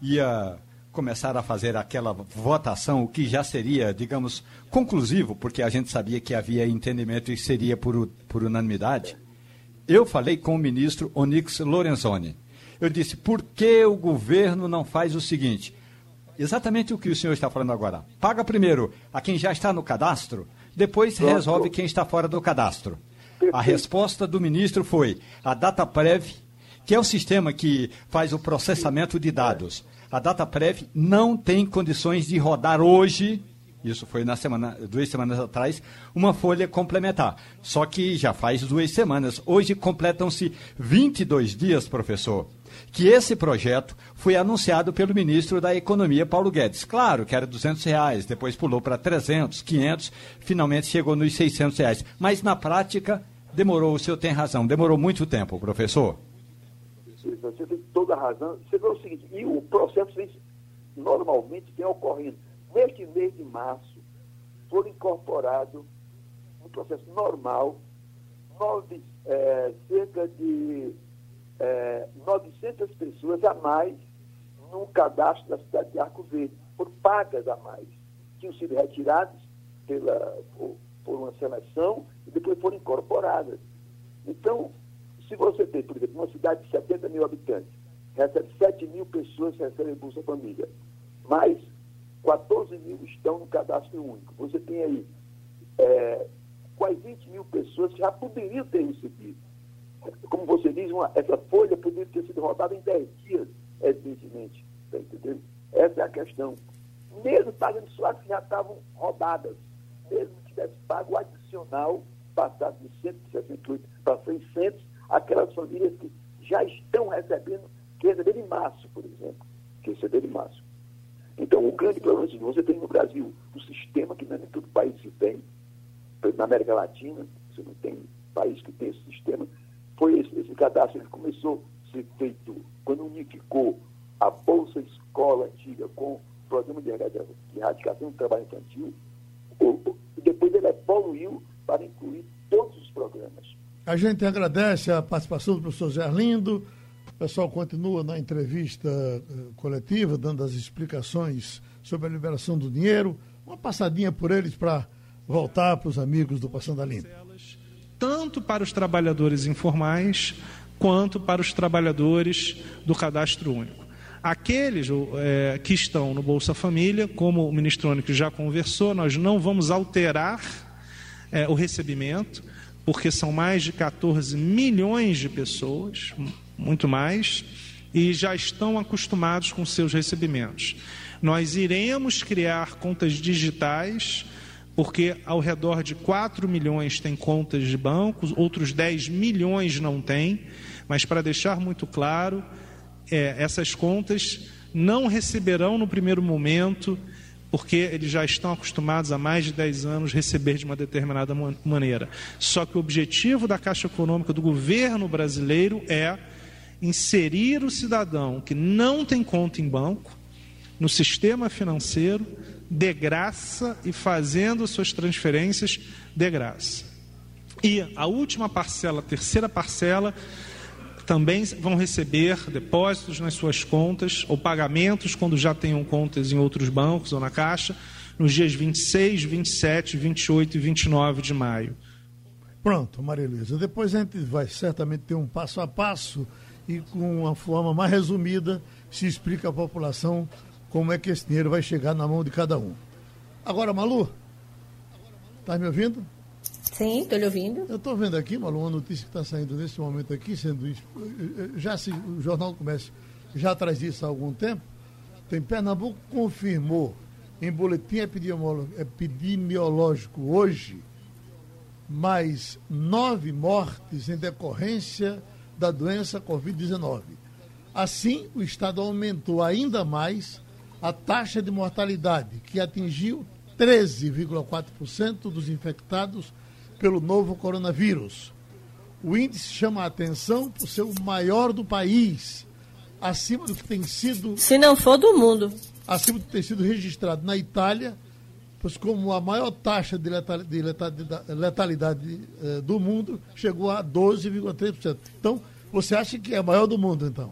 ia começaram a fazer aquela votação, o que já seria, digamos, conclusivo, porque a gente sabia que havia entendimento e seria por, por unanimidade, eu falei com o ministro Onyx Lorenzoni. Eu disse, por que o governo não faz o seguinte? Exatamente o que o senhor está falando agora. Paga primeiro a quem já está no cadastro, depois resolve quem está fora do cadastro. A resposta do ministro foi a DataPrev, que é o sistema que faz o processamento de dados a DataPrev não tem condições de rodar hoje, isso foi na semana, duas semanas atrás, uma folha complementar. Só que já faz duas semanas. Hoje completam-se 22 dias, professor, que esse projeto foi anunciado pelo ministro da Economia, Paulo Guedes. Claro que era 200 reais, depois pulou para 300, 500, finalmente chegou nos 600 reais. Mas na prática demorou, o senhor tem razão, demorou muito tempo, professor você tem toda a razão. Você vê o seguinte, e o processo normalmente vem ocorrendo. Neste mês de março, foram incorporados, no processo normal, nove, é, cerca de é, 900 pessoas a mais no cadastro da cidade de Arco Verde, por pagas a mais. Tinham sido retiradas pela, por, por uma seleção e depois foram incorporadas. Então, se você tem, por exemplo, uma cidade de 70 mil habitantes, recebe 7 mil pessoas que recebem Bolsa Família, mais 14 mil estão no cadastro único. Você tem aí é, quase 20 mil pessoas que já poderiam ter recebido. Como você diz, uma, essa folha poderia ter sido rodada em 10 dias, evidentemente. Está entendendo? Essa é a questão. Mesmo pagando suas que já estavam rodadas, mesmo que tivesse pago adicional, passado de 168 para 600, aquelas famílias que já estão recebendo, que receberam em março, por exemplo, que receberam em março. Então, o grande problema é que você tem no Brasil um sistema que é nem todo país tem, na América Latina, você não tem país que tem esse sistema, foi esse, esse cadastro, ele começou a ser feito quando unificou a Bolsa Escola antiga com o Programa de Erradicação do Trabalho Infantil, depois ele evoluiu para incluir todos os programas. A gente agradece a participação do professor Zé Arlindo. O pessoal continua na entrevista uh, coletiva, dando as explicações sobre a liberação do dinheiro. Uma passadinha por eles para voltar para os amigos do Passando a Limpo. Tanto para os trabalhadores informais, quanto para os trabalhadores do cadastro único. Aqueles é, que estão no Bolsa Família, como o ministro Ônix já conversou, nós não vamos alterar é, o recebimento porque são mais de 14 milhões de pessoas, muito mais, e já estão acostumados com seus recebimentos. Nós iremos criar contas digitais, porque ao redor de 4 milhões têm contas de bancos, outros 10 milhões não têm, mas para deixar muito claro, é, essas contas não receberão no primeiro momento porque eles já estão acostumados há mais de 10 anos receber de uma determinada maneira. Só que o objetivo da Caixa Econômica do governo brasileiro é inserir o cidadão que não tem conta em banco no sistema financeiro de graça e fazendo suas transferências de graça. E a última parcela, a terceira parcela, também vão receber depósitos nas suas contas ou pagamentos quando já tenham contas em outros bancos ou na Caixa, nos dias 26, 27, 28 e 29 de maio. Pronto, Maria Luísa. Depois a gente vai certamente ter um passo a passo e com uma forma mais resumida se explica à população como é que esse dinheiro vai chegar na mão de cada um. Agora, Malu, está me ouvindo? Sim, estou lhe ouvindo. Eu estou vendo aqui, Malu, uma notícia que está saindo nesse momento aqui, sendo isso. Já se, o Jornal do Comércio já traz isso há algum tempo. Tem Pernambuco confirmou em boletim epidemiológico hoje mais nove mortes em decorrência da doença Covid-19. Assim, o Estado aumentou ainda mais a taxa de mortalidade, que atingiu 13,4% dos infectados pelo novo coronavírus. O índice chama a atenção por ser o maior do país, acima do que tem sido. Se não for do mundo. Acima do que tem sido registrado na Itália, pois como a maior taxa de letalidade, de letalidade, eh, do mundo chegou a 12,3%. Então, você acha que é a maior do mundo, então?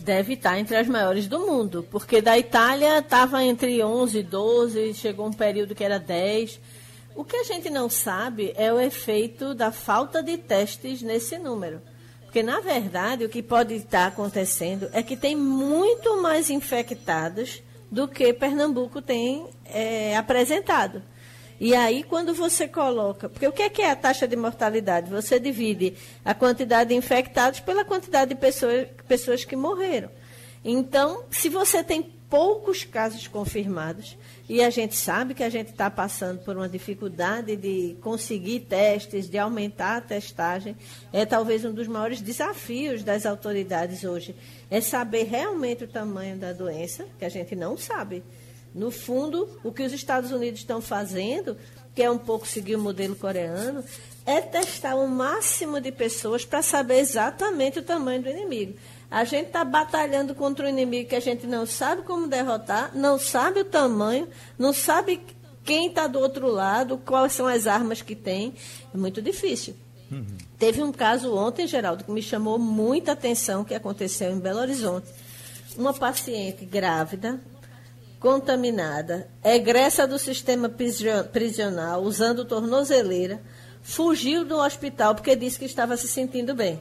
Deve estar entre as maiores do mundo, porque da Itália estava entre 11 e 12, chegou um período que era 10. O que a gente não sabe é o efeito da falta de testes nesse número. Porque, na verdade, o que pode estar acontecendo é que tem muito mais infectados do que Pernambuco tem é, apresentado. E aí, quando você coloca. Porque o que é, que é a taxa de mortalidade? Você divide a quantidade de infectados pela quantidade de pessoas, pessoas que morreram. Então, se você tem poucos casos confirmados, e a gente sabe que a gente está passando por uma dificuldade de conseguir testes, de aumentar a testagem, é talvez um dos maiores desafios das autoridades hoje. É saber realmente o tamanho da doença, que a gente não sabe. No fundo, o que os Estados Unidos estão fazendo, que é um pouco seguir o modelo coreano, é testar o máximo de pessoas para saber exatamente o tamanho do inimigo. A gente está batalhando contra um inimigo que a gente não sabe como derrotar, não sabe o tamanho, não sabe quem está do outro lado, quais são as armas que tem. É muito difícil. Uhum. Teve um caso ontem, Geraldo, que me chamou muita atenção, que aconteceu em Belo Horizonte. Uma paciente grávida, contaminada, egressa do sistema prisional, usando tornozeleira, fugiu do hospital porque disse que estava se sentindo bem.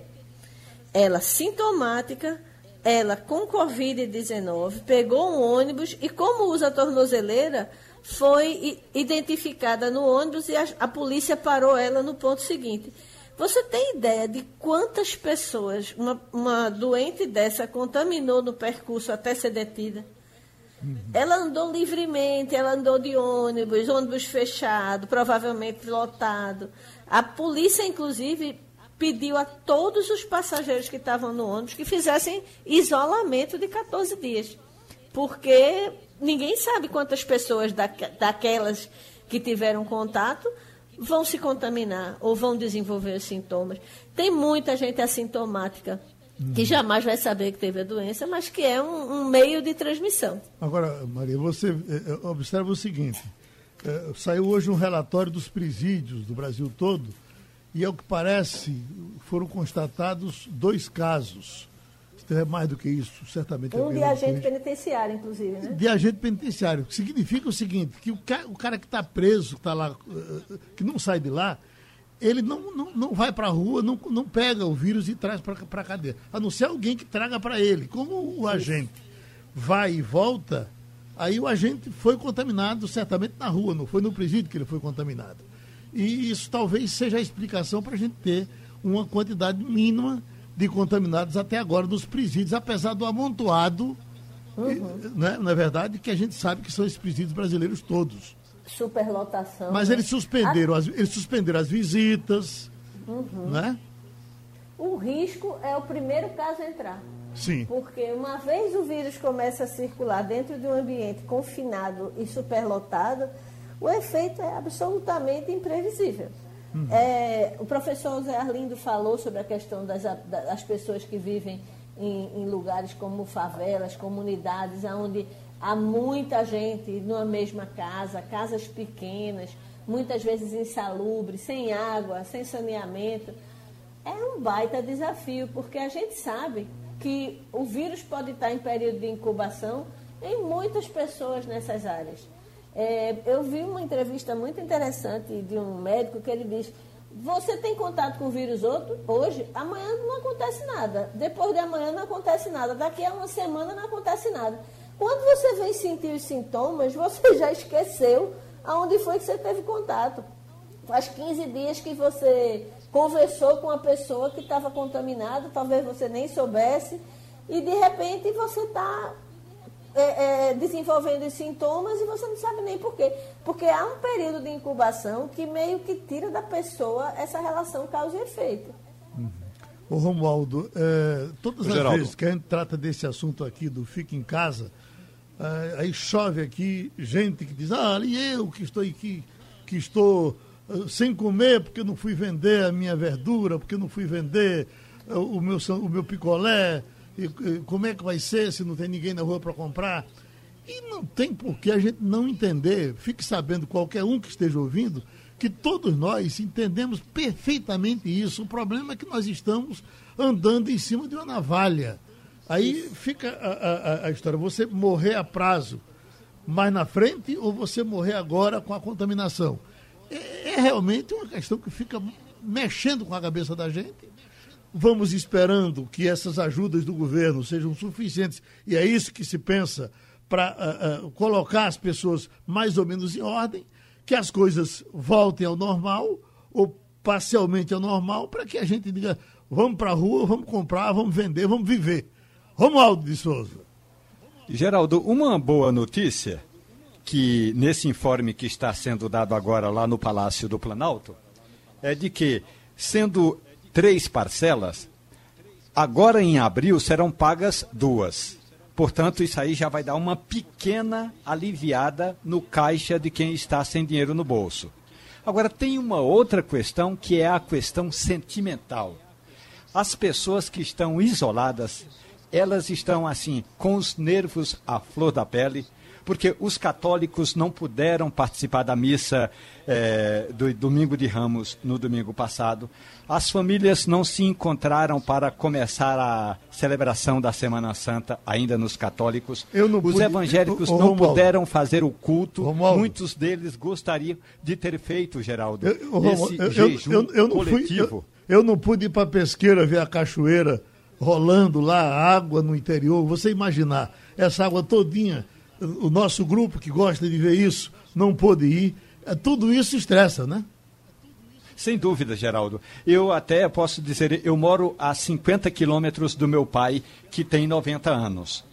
Ela sintomática, ela com Covid-19, pegou um ônibus e, como usa tornozeleira, foi identificada no ônibus e a, a polícia parou ela no ponto seguinte. Você tem ideia de quantas pessoas uma, uma doente dessa contaminou no percurso até ser detida? Ela andou livremente, ela andou de ônibus, ônibus fechado, provavelmente lotado. A polícia, inclusive, pediu a todos os passageiros que estavam no ônibus que fizessem isolamento de 14 dias. Porque ninguém sabe quantas pessoas da, daquelas que tiveram contato vão se contaminar ou vão desenvolver os sintomas. Tem muita gente assintomática que jamais vai saber que teve a doença, mas que é um, um meio de transmissão. Agora, Maria, você é, é, observa o seguinte: é, saiu hoje um relatório dos presídios do Brasil todo, e ao que parece, foram constatados dois casos. É mais do que isso, certamente. Um de agente penitenciário, inclusive, né? De agente penitenciário. Significa o seguinte, que o cara, o cara que está preso, que está lá, que não sai de lá, ele não, não, não vai para a rua, não, não pega o vírus e traz para a cadeia. A não ser alguém que traga para ele. Como o agente vai e volta, aí o agente foi contaminado certamente na rua, não foi no presídio que ele foi contaminado. E isso talvez seja a explicação para a gente ter uma quantidade mínima de contaminados até agora nos presídios, apesar do amontoado, uhum. né, na é verdade, que a gente sabe que são esses presídios brasileiros todos superlotação. Mas né? eles suspenderam, a... as, eles suspenderam as visitas, uhum. né? O risco é o primeiro caso a entrar. Sim. Porque uma vez o vírus começa a circular dentro de um ambiente confinado e superlotado, o efeito é absolutamente imprevisível. Uhum. É, o professor Zé Arlindo falou sobre a questão das, das pessoas que vivem em, em lugares como favelas, comunidades, onde Há muita gente numa mesma casa, casas pequenas, muitas vezes insalubres, sem água, sem saneamento. É um baita desafio, porque a gente sabe que o vírus pode estar em período de incubação em muitas pessoas nessas áreas. É, eu vi uma entrevista muito interessante de um médico que ele diz: você tem contato com o vírus outro, hoje, amanhã não acontece nada. Depois de amanhã não acontece nada. Daqui a uma semana não acontece nada. Quando você vem sentir os sintomas, você [laughs] já esqueceu aonde foi que você teve contato. Faz 15 dias que você conversou com uma pessoa que estava contaminada, talvez você nem soubesse, e de repente você está é, é, desenvolvendo os sintomas e você não sabe nem por quê. Porque há um período de incubação que meio que tira da pessoa essa relação causa e efeito. Uhum. Ô Romualdo, é, todas as Geraldo. vezes que a gente trata desse assunto aqui do fica em casa, aí chove aqui gente que diz, ah, ali eu que estou aqui, que estou uh, sem comer porque não fui vender a minha verdura, porque não fui vender uh, o, meu, o meu picolé, e, e, como é que vai ser se não tem ninguém na rua para comprar? E não tem por que a gente não entender, fique sabendo qualquer um que esteja ouvindo, que todos nós entendemos perfeitamente isso. O problema é que nós estamos andando em cima de uma navalha Aí fica a, a, a história, você morrer a prazo mais na frente ou você morrer agora com a contaminação? É, é realmente uma questão que fica mexendo com a cabeça da gente. Vamos esperando que essas ajudas do governo sejam suficientes, e é isso que se pensa para uh, uh, colocar as pessoas mais ou menos em ordem, que as coisas voltem ao normal, ou parcialmente ao normal, para que a gente diga: vamos para a rua, vamos comprar, vamos vender, vamos viver. Romualdo de Souza. Geraldo, uma boa notícia que nesse informe que está sendo dado agora lá no Palácio do Planalto é de que, sendo três parcelas, agora em abril serão pagas duas. Portanto, isso aí já vai dar uma pequena aliviada no caixa de quem está sem dinheiro no bolso. Agora, tem uma outra questão que é a questão sentimental. As pessoas que estão isoladas, elas estão assim, com os nervos à flor da pele, porque os católicos não puderam participar da missa é, do domingo de Ramos no domingo passado. As famílias não se encontraram para começar a celebração da Semana Santa, ainda nos católicos. Os pude... evangélicos não Romualdo. puderam fazer o culto. Romualdo. Muitos deles gostariam de ter feito, Geraldo, eu, esse jejum coletivo. Fui, eu, não pude ir para a pesqueira ver a cachoeira rolando lá, a água no interior. Você imaginar essa água todinha o nosso grupo que gosta de ver isso não pôde ir. É, tudo isso estressa, né? Sem dúvida, Geraldo. Eu até posso dizer, eu moro a 50 quilômetros do meu pai, que tem 90 anos.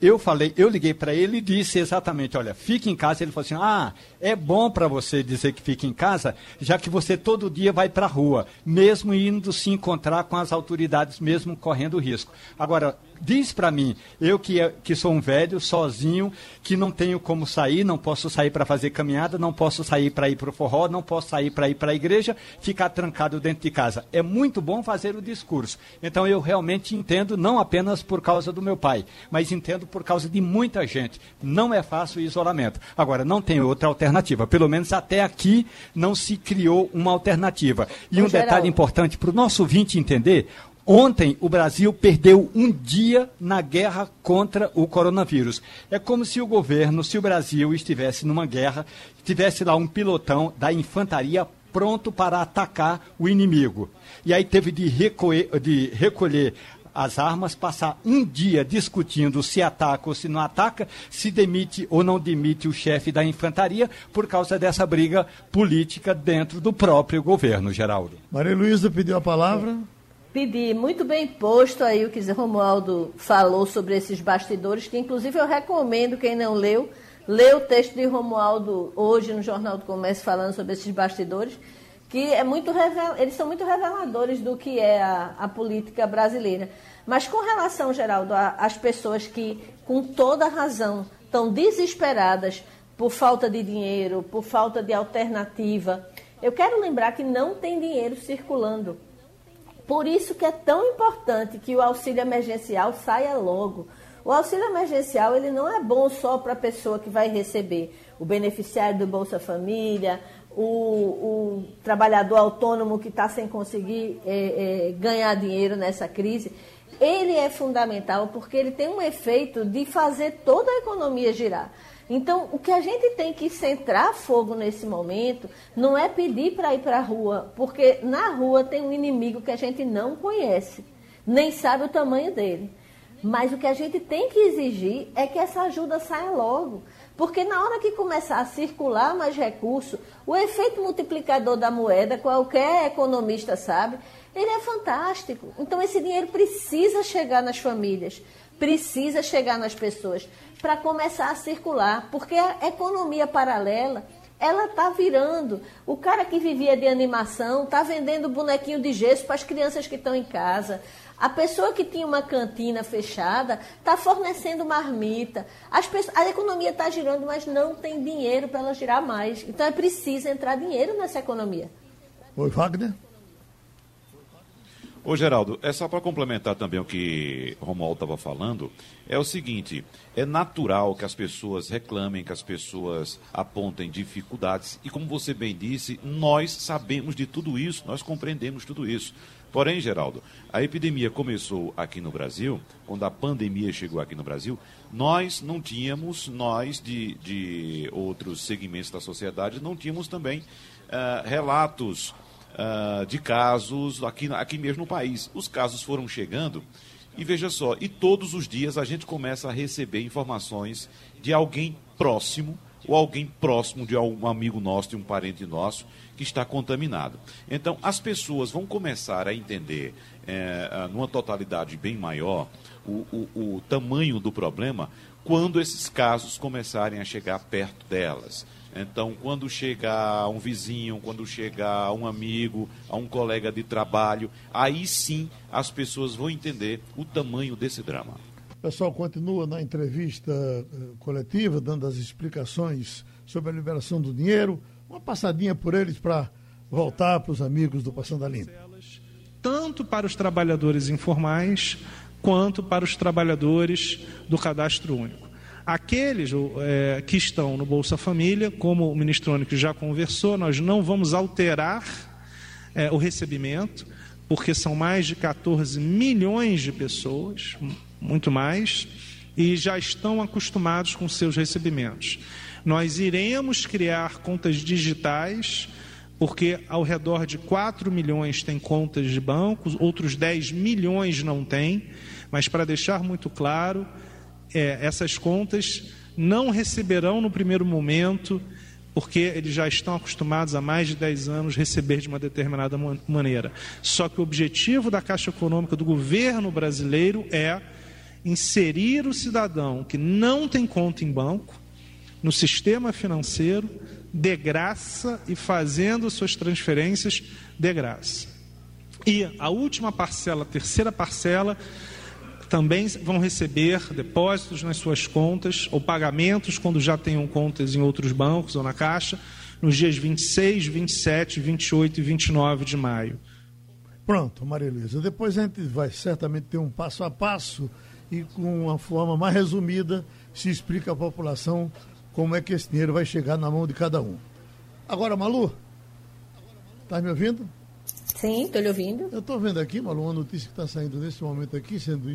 Eu falei, eu liguei para ele e disse exatamente, olha, fique em casa. Ele falou assim, ah, é bom para você dizer que fique em casa, já que você todo dia vai para a rua, mesmo indo se encontrar com as autoridades, mesmo correndo risco. Agora, diz para mim, eu que, é, que sou um velho, sozinho, que não tenho como sair, não posso sair para fazer caminhada, não posso sair para ir para o forró, não posso sair para ir para a igreja, ficar trancado dentro de casa. É muito bom fazer o discurso. Então eu realmente entendo, não apenas por causa do meu pai, mas entendo por causa de muita gente. Não é fácil o isolamento. Agora, não tem outra alternativa. Pelo menos até aqui não se criou uma alternativa. E um detalhe importante para o nosso ouvinte entender: Ontem, o Brasil perdeu um dia na guerra contra o coronavírus. É como se o governo, se o Brasil estivesse numa guerra, tivesse lá um pilotão da infantaria pronto para atacar o inimigo. E aí teve de recolher, de recolher as armas, passar um dia discutindo se ataca ou se não ataca, se demite ou não demite o chefe da infantaria, por causa dessa briga política dentro do próprio governo, Geraldo. Maria Luísa pediu a palavra pedir muito bem posto aí o que Romualdo falou sobre esses bastidores, que inclusive eu recomendo quem não leu, lê o texto de Romualdo hoje no Jornal do Comércio falando sobre esses bastidores, que é muito eles são muito reveladores do que é a, a política brasileira. Mas com relação, Geraldo, às pessoas que, com toda razão, estão desesperadas por falta de dinheiro, por falta de alternativa, eu quero lembrar que não tem dinheiro circulando. Por isso que é tão importante que o auxílio emergencial saia logo. O auxílio emergencial ele não é bom só para a pessoa que vai receber, o beneficiário do Bolsa Família, o, o trabalhador autônomo que está sem conseguir é, é, ganhar dinheiro nessa crise. Ele é fundamental porque ele tem um efeito de fazer toda a economia girar. Então, o que a gente tem que centrar fogo nesse momento não é pedir para ir para a rua, porque na rua tem um inimigo que a gente não conhece, nem sabe o tamanho dele. Mas o que a gente tem que exigir é que essa ajuda saia logo. Porque na hora que começar a circular mais recurso, o efeito multiplicador da moeda, qualquer economista sabe, ele é fantástico. Então esse dinheiro precisa chegar nas famílias, precisa chegar nas pessoas para começar a circular, porque a economia paralela ela está virando. O cara que vivia de animação está vendendo bonequinho de gesso para as crianças que estão em casa. A pessoa que tinha uma cantina fechada está fornecendo marmita. Pessoas, a economia está girando, mas não tem dinheiro para ela girar mais. Então é preciso entrar dinheiro nessa economia. Oi, Wagner. Ô Geraldo, é só para complementar também o que Romualdo estava falando, é o seguinte, é natural que as pessoas reclamem, que as pessoas apontem dificuldades, e como você bem disse, nós sabemos de tudo isso, nós compreendemos tudo isso. Porém, Geraldo, a epidemia começou aqui no Brasil, quando a pandemia chegou aqui no Brasil, nós não tínhamos, nós de, de outros segmentos da sociedade, não tínhamos também uh, relatos uh, de casos aqui, aqui mesmo no país. Os casos foram chegando e veja só, e todos os dias a gente começa a receber informações de alguém próximo ou alguém próximo de um amigo nosso, de um parente nosso, que está contaminado. Então, as pessoas vão começar a entender, é, numa totalidade bem maior, o, o, o tamanho do problema quando esses casos começarem a chegar perto delas. Então, quando chegar um vizinho, quando chegar um amigo, a um colega de trabalho, aí sim as pessoas vão entender o tamanho desse drama. O pessoal continua na entrevista uh, coletiva, dando as explicações sobre a liberação do dinheiro. Uma passadinha por eles para voltar para os amigos do Passando a Limpo. Tanto para os trabalhadores informais, quanto para os trabalhadores do cadastro único. Aqueles é, que estão no Bolsa Família, como o ministro Ônix já conversou, nós não vamos alterar é, o recebimento, porque são mais de 14 milhões de pessoas, muito mais, e já estão acostumados com seus recebimentos. Nós iremos criar contas digitais, porque ao redor de 4 milhões têm contas de bancos, outros 10 milhões não têm, mas para deixar muito claro, é, essas contas não receberão no primeiro momento, porque eles já estão acostumados há mais de 10 anos receber de uma determinada maneira. Só que o objetivo da Caixa Econômica do governo brasileiro é inserir o cidadão que não tem conta em banco no sistema financeiro de graça e fazendo suas transferências de graça. E a última parcela, a terceira parcela, também vão receber depósitos nas suas contas ou pagamentos quando já tenham contas em outros bancos ou na Caixa, nos dias 26, 27, 28 e 29 de maio. Pronto, Maria Luísa. Depois a gente vai certamente ter um passo a passo e com uma forma mais resumida se explica à população como é que esse dinheiro vai chegar na mão de cada um. Agora, Malu, está me ouvindo? Sim, estou lhe ouvindo. Eu estou vendo aqui, Malu, uma notícia que está saindo nesse momento aqui, sendo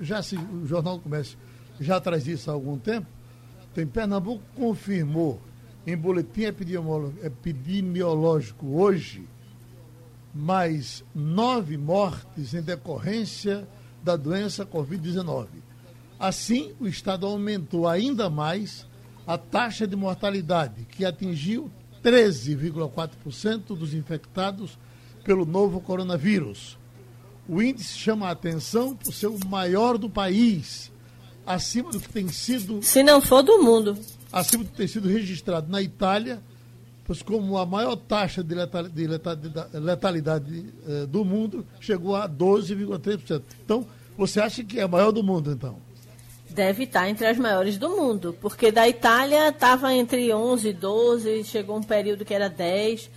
já se, o Jornal do Comércio já traz isso há algum tempo. Tem Pernambuco confirmou em boletim epidemiológico hoje mais nove mortes em decorrência da doença Covid-19. Assim, o Estado aumentou ainda mais a taxa de mortalidade, que atingiu 13,4% dos infectados pelo novo coronavírus. O índice chama a atenção por ser o maior do país, acima do que tem sido. Se não for do mundo. Acima do que tem sido registrado na Itália, pois como a maior taxa de letalidade, de letalidade, letalidade eh, do mundo chegou a 12,3%. Então, você acha que é a maior do mundo, então? Deve estar entre as maiores do mundo, porque da Itália estava entre 11 e 12, chegou um período que era 10.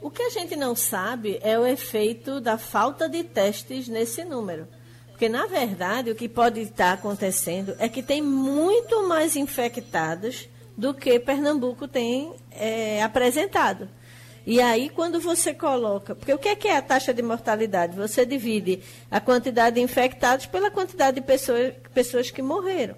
O que a gente não sabe é o efeito da falta de testes nesse número. Porque, na verdade, o que pode estar acontecendo é que tem muito mais infectados do que Pernambuco tem é, apresentado. E aí, quando você coloca. Porque o que é, que é a taxa de mortalidade? Você divide a quantidade de infectados pela quantidade de pessoas, pessoas que morreram.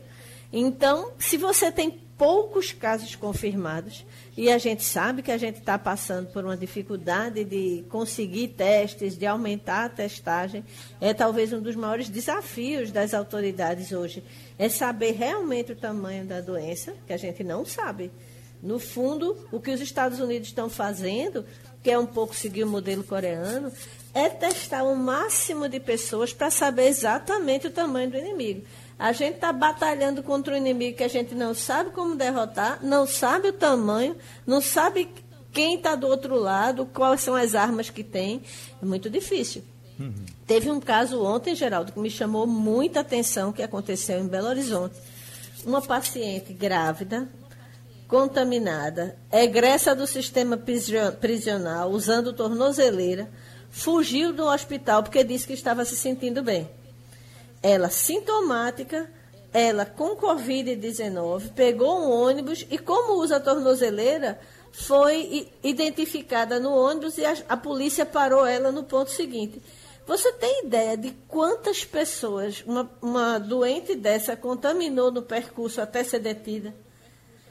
Então, se você tem poucos casos confirmados, e a gente sabe que a gente está passando por uma dificuldade de conseguir testes, de aumentar a testagem. É talvez um dos maiores desafios das autoridades hoje. É saber realmente o tamanho da doença, que a gente não sabe. No fundo, o que os Estados Unidos estão fazendo, que é um pouco seguir o modelo coreano, é testar o máximo de pessoas para saber exatamente o tamanho do inimigo. A gente está batalhando contra um inimigo que a gente não sabe como derrotar, não sabe o tamanho, não sabe quem está do outro lado, quais são as armas que tem. É muito difícil. Uhum. Teve um caso ontem, Geraldo, que me chamou muita atenção, que aconteceu em Belo Horizonte. Uma paciente grávida, contaminada, egressa do sistema prisional, usando tornozeleira, fugiu do hospital porque disse que estava se sentindo bem ela sintomática, ela com Covid-19, pegou um ônibus e, como usa a tornozeleira, foi identificada no ônibus e a, a polícia parou ela no ponto seguinte. Você tem ideia de quantas pessoas uma, uma doente dessa contaminou no percurso até ser detida?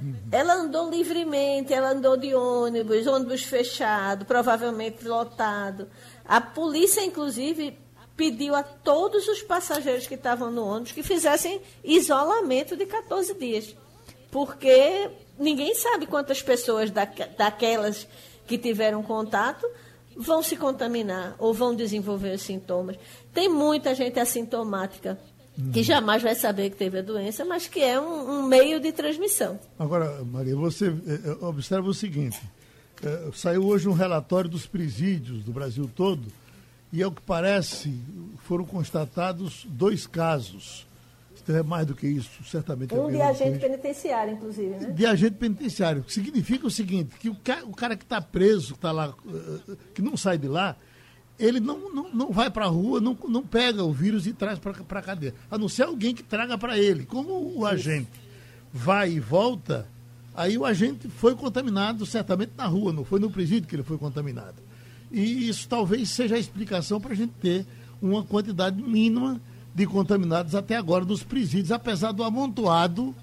Uhum. Ela andou livremente, ela andou de ônibus, ônibus fechado, provavelmente lotado. A polícia, inclusive, pediu a todos os passageiros que estavam no ônibus que fizessem isolamento de 14 dias. Porque ninguém sabe quantas pessoas da, daquelas que tiveram contato vão se contaminar ou vão desenvolver os sintomas. Tem muita gente assintomática que jamais vai saber que teve a doença, mas que é um, um meio de transmissão. Agora, Maria, você é, é observa o seguinte: é, saiu hoje um relatório dos presídios do Brasil todo, e ao que parece, foram constatados dois casos é mais do que isso, certamente. Um de agente penitenciário, inclusive, né? De agente penitenciário. Que significa o seguinte, que o cara, o cara que está preso, que está lá, eh, que não sai de lá, ele não, não, não vai para a rua, não, não pega o vírus e traz para a cadeia. A não ser alguém que traga para ele. Como o agente vai e volta, aí o agente foi contaminado certamente na rua, não foi no presídio que ele foi contaminado. E isso talvez seja a explicação para a gente ter uma quantidade mínima de contaminados até agora nos presídios, apesar do amontoado,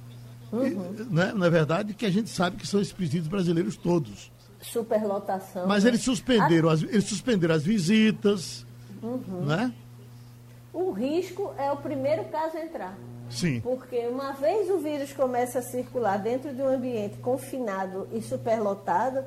uhum. né, na é verdade, que a gente sabe que são esses presídios brasileiros todos. Superlotação. Mas né? eles suspenderam, a... as, eles suspenderam as visitas, uhum. né? O risco é o primeiro caso a entrar. Sim. Porque uma vez o vírus começa a circular dentro de um ambiente confinado e superlotado,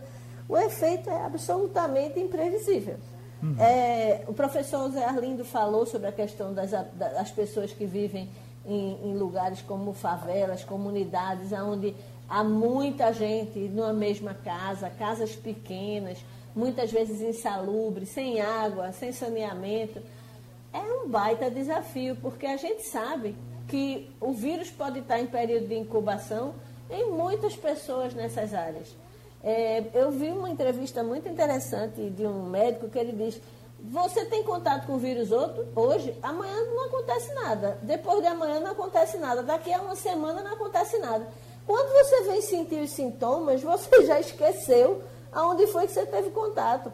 o efeito é absolutamente imprevisível. Uhum. É, o professor Zé Arlindo falou sobre a questão das, das pessoas que vivem em, em, lugares como favelas, comunidades, onde há muita gente numa mesma casa, casas pequenas, muitas vezes insalubres, sem água, sem saneamento. É um baita desafio, porque a gente sabe que o vírus pode estar em período de incubação em muitas pessoas nessas áreas. É, eu vi uma entrevista muito interessante de um médico que ele diz: você tem contato com o vírus outro, hoje, amanhã não acontece nada. Depois de amanhã não acontece nada. Daqui a uma semana não acontece nada. Quando você vem sentir os sintomas, você [laughs] já esqueceu aonde foi que você teve contato.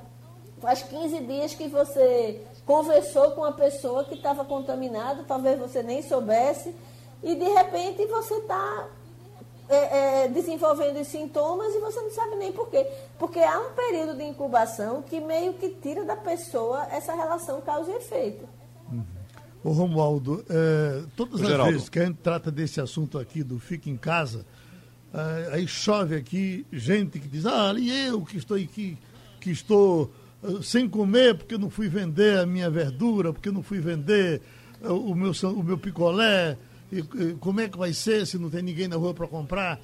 Faz 15 dias que você conversou com uma pessoa que estava contaminada, talvez você nem soubesse, e de repente você está é, é, desenvolvendo os sintomas e você não sabe nem por quê. Porque há um período de incubação que meio que tira da pessoa essa relação causa e efeito. Uhum. Ô Romualdo, é, todas as Geraldo. vezes que a gente trata desse assunto aqui do fica em casa, é, aí chove aqui gente que diz, ah, ali eu que estou aqui, que estou uh, sem comer porque não fui vender a minha verdura, porque não fui vender uh, o, meu, o meu picolé, como é que vai ser se não tem ninguém na rua para comprar?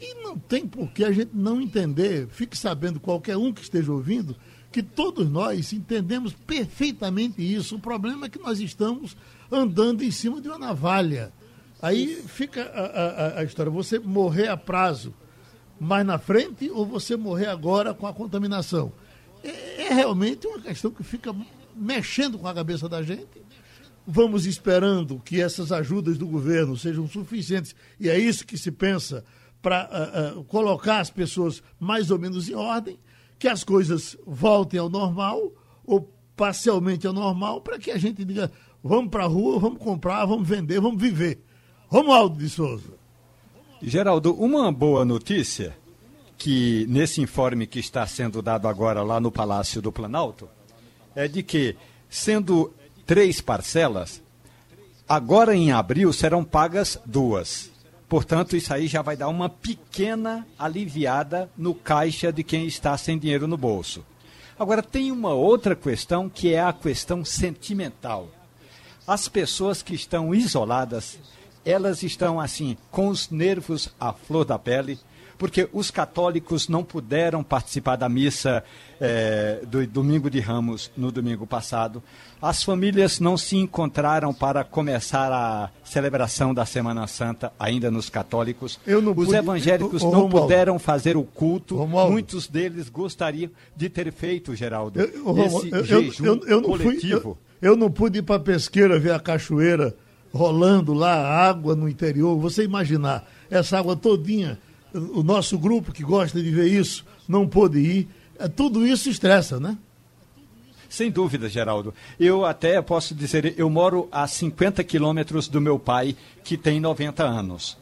E não tem por que a gente não entender, fique sabendo qualquer um que esteja ouvindo, que todos nós entendemos perfeitamente isso. O problema é que nós estamos andando em cima de uma navalha. Aí fica a, a, a história, você morrer a prazo mais na frente ou você morrer agora com a contaminação. É, é realmente uma questão que fica mexendo com a cabeça da gente Vamos esperando que essas ajudas do governo sejam suficientes, e é isso que se pensa para uh, uh, colocar as pessoas mais ou menos em ordem, que as coisas voltem ao normal, ou parcialmente ao normal, para que a gente diga: vamos para a rua, vamos comprar, vamos vender, vamos viver. Romualdo de Souza. Geraldo, uma boa notícia que nesse informe que está sendo dado agora lá no Palácio do Planalto é de que, sendo três parcelas, agora em abril serão pagas duas. Portanto, isso aí já vai dar uma pequena aliviada no caixa de quem está sem dinheiro no bolso. Agora, tem uma outra questão que é a questão sentimental. As pessoas que estão isoladas, elas estão assim, com os nervos à flor da pele, porque os católicos não puderam participar da missa é, do domingo de Ramos no domingo passado. As famílias não se encontraram para começar a celebração da Semana Santa, ainda nos católicos. Os pude... evangélicos não Romualdo. puderam fazer o culto. Romualdo. Muitos deles gostariam de ter feito, Geraldo, eu, esse jejum coletivo. Fui, eu, não pude ir para a pesqueira ver a cachoeira rolando lá, água no interior. Você imaginar essa água todinha o nosso grupo que gosta de ver isso não pôde ir. É, tudo isso estressa, né? Sem dúvida, Geraldo. Eu até posso dizer, eu moro a 50 quilômetros do meu pai, que tem 90 anos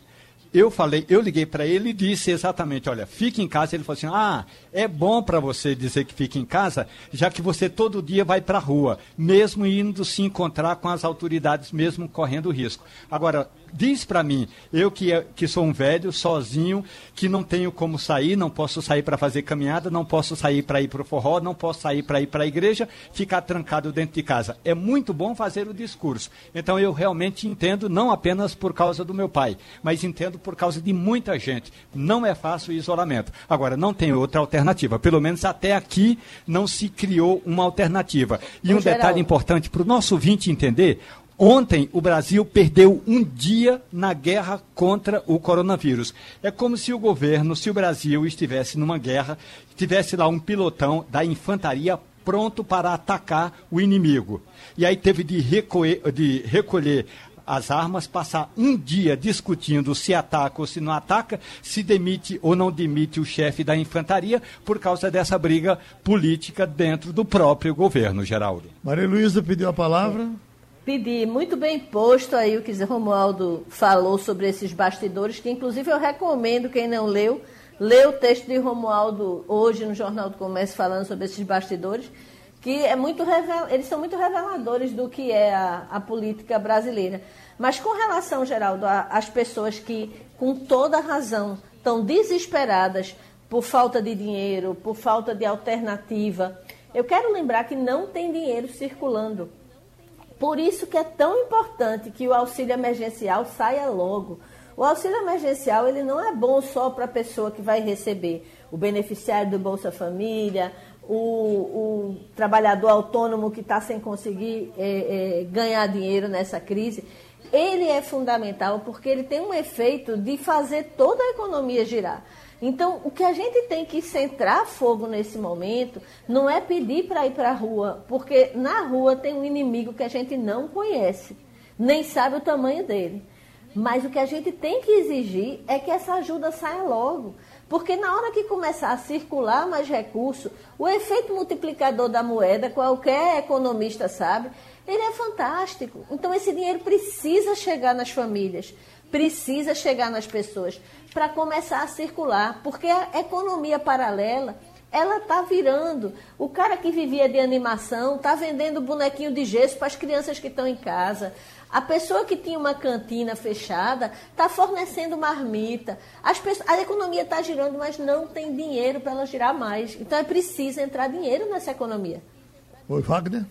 eu falei, eu liguei para ele e disse exatamente, olha, fique em casa. Ele falou assim, ah, é bom para você dizer que fique em casa, já que você todo dia vai para a rua, mesmo indo se encontrar com as autoridades, mesmo correndo risco. Agora, diz para mim, eu que, é, que sou um velho, sozinho, que não tenho como sair, não posso sair para fazer caminhada, não posso sair para ir para o forró, não posso sair para ir para a igreja, ficar trancado dentro de casa. É muito bom fazer o discurso. Então eu realmente entendo, não apenas por causa do meu pai, mas entendo por causa de muita gente. Não é fácil o isolamento. Agora, não tem outra alternativa. Pelo menos até aqui não se criou uma alternativa. E um detalhe importante para o nosso ouvinte entender: Ontem, o Brasil perdeu um dia na guerra contra o coronavírus. É como se o governo, se o Brasil estivesse numa guerra, tivesse lá um pilotão da infantaria pronto para atacar o inimigo. E aí teve de recolher, de recolher as armas, passar um dia discutindo se ataca ou se não ataca, se demite ou não demite o chefe da infantaria, por causa dessa briga política dentro do próprio governo, Geraldo. Maria Luísa pediu a palavra pedir muito bem posto aí o que Romualdo falou sobre esses bastidores, que inclusive eu recomendo quem não leu, lê o texto de Romualdo hoje no Jornal do Comércio falando sobre esses bastidores, que é muito eles são muito reveladores do que é a, a política brasileira. Mas com relação, Geraldo, às pessoas que, com toda razão, estão desesperadas por falta de dinheiro, por falta de alternativa, eu quero lembrar que não tem dinheiro circulando. Por isso que é tão importante que o auxílio emergencial saia logo. O auxílio emergencial ele não é bom só para a pessoa que vai receber, o beneficiário do Bolsa Família, o, o trabalhador autônomo que está sem conseguir é, é, ganhar dinheiro nessa crise. Ele é fundamental porque ele tem um efeito de fazer toda a economia girar. Então, o que a gente tem que centrar fogo nesse momento não é pedir para ir para a rua, porque na rua tem um inimigo que a gente não conhece, nem sabe o tamanho dele. Mas o que a gente tem que exigir é que essa ajuda saia logo. Porque na hora que começar a circular mais recurso, o efeito multiplicador da moeda, qualquer economista sabe, ele é fantástico. Então esse dinheiro precisa chegar nas famílias, precisa chegar nas pessoas para começar a circular, porque a economia paralela ela está virando. O cara que vivia de animação está vendendo bonequinho de gesso para as crianças que estão em casa. A pessoa que tinha uma cantina fechada está fornecendo marmita. Pessoas, a economia está girando, mas não tem dinheiro para ela girar mais. Então é preciso entrar dinheiro nessa economia. Oi, Wagner.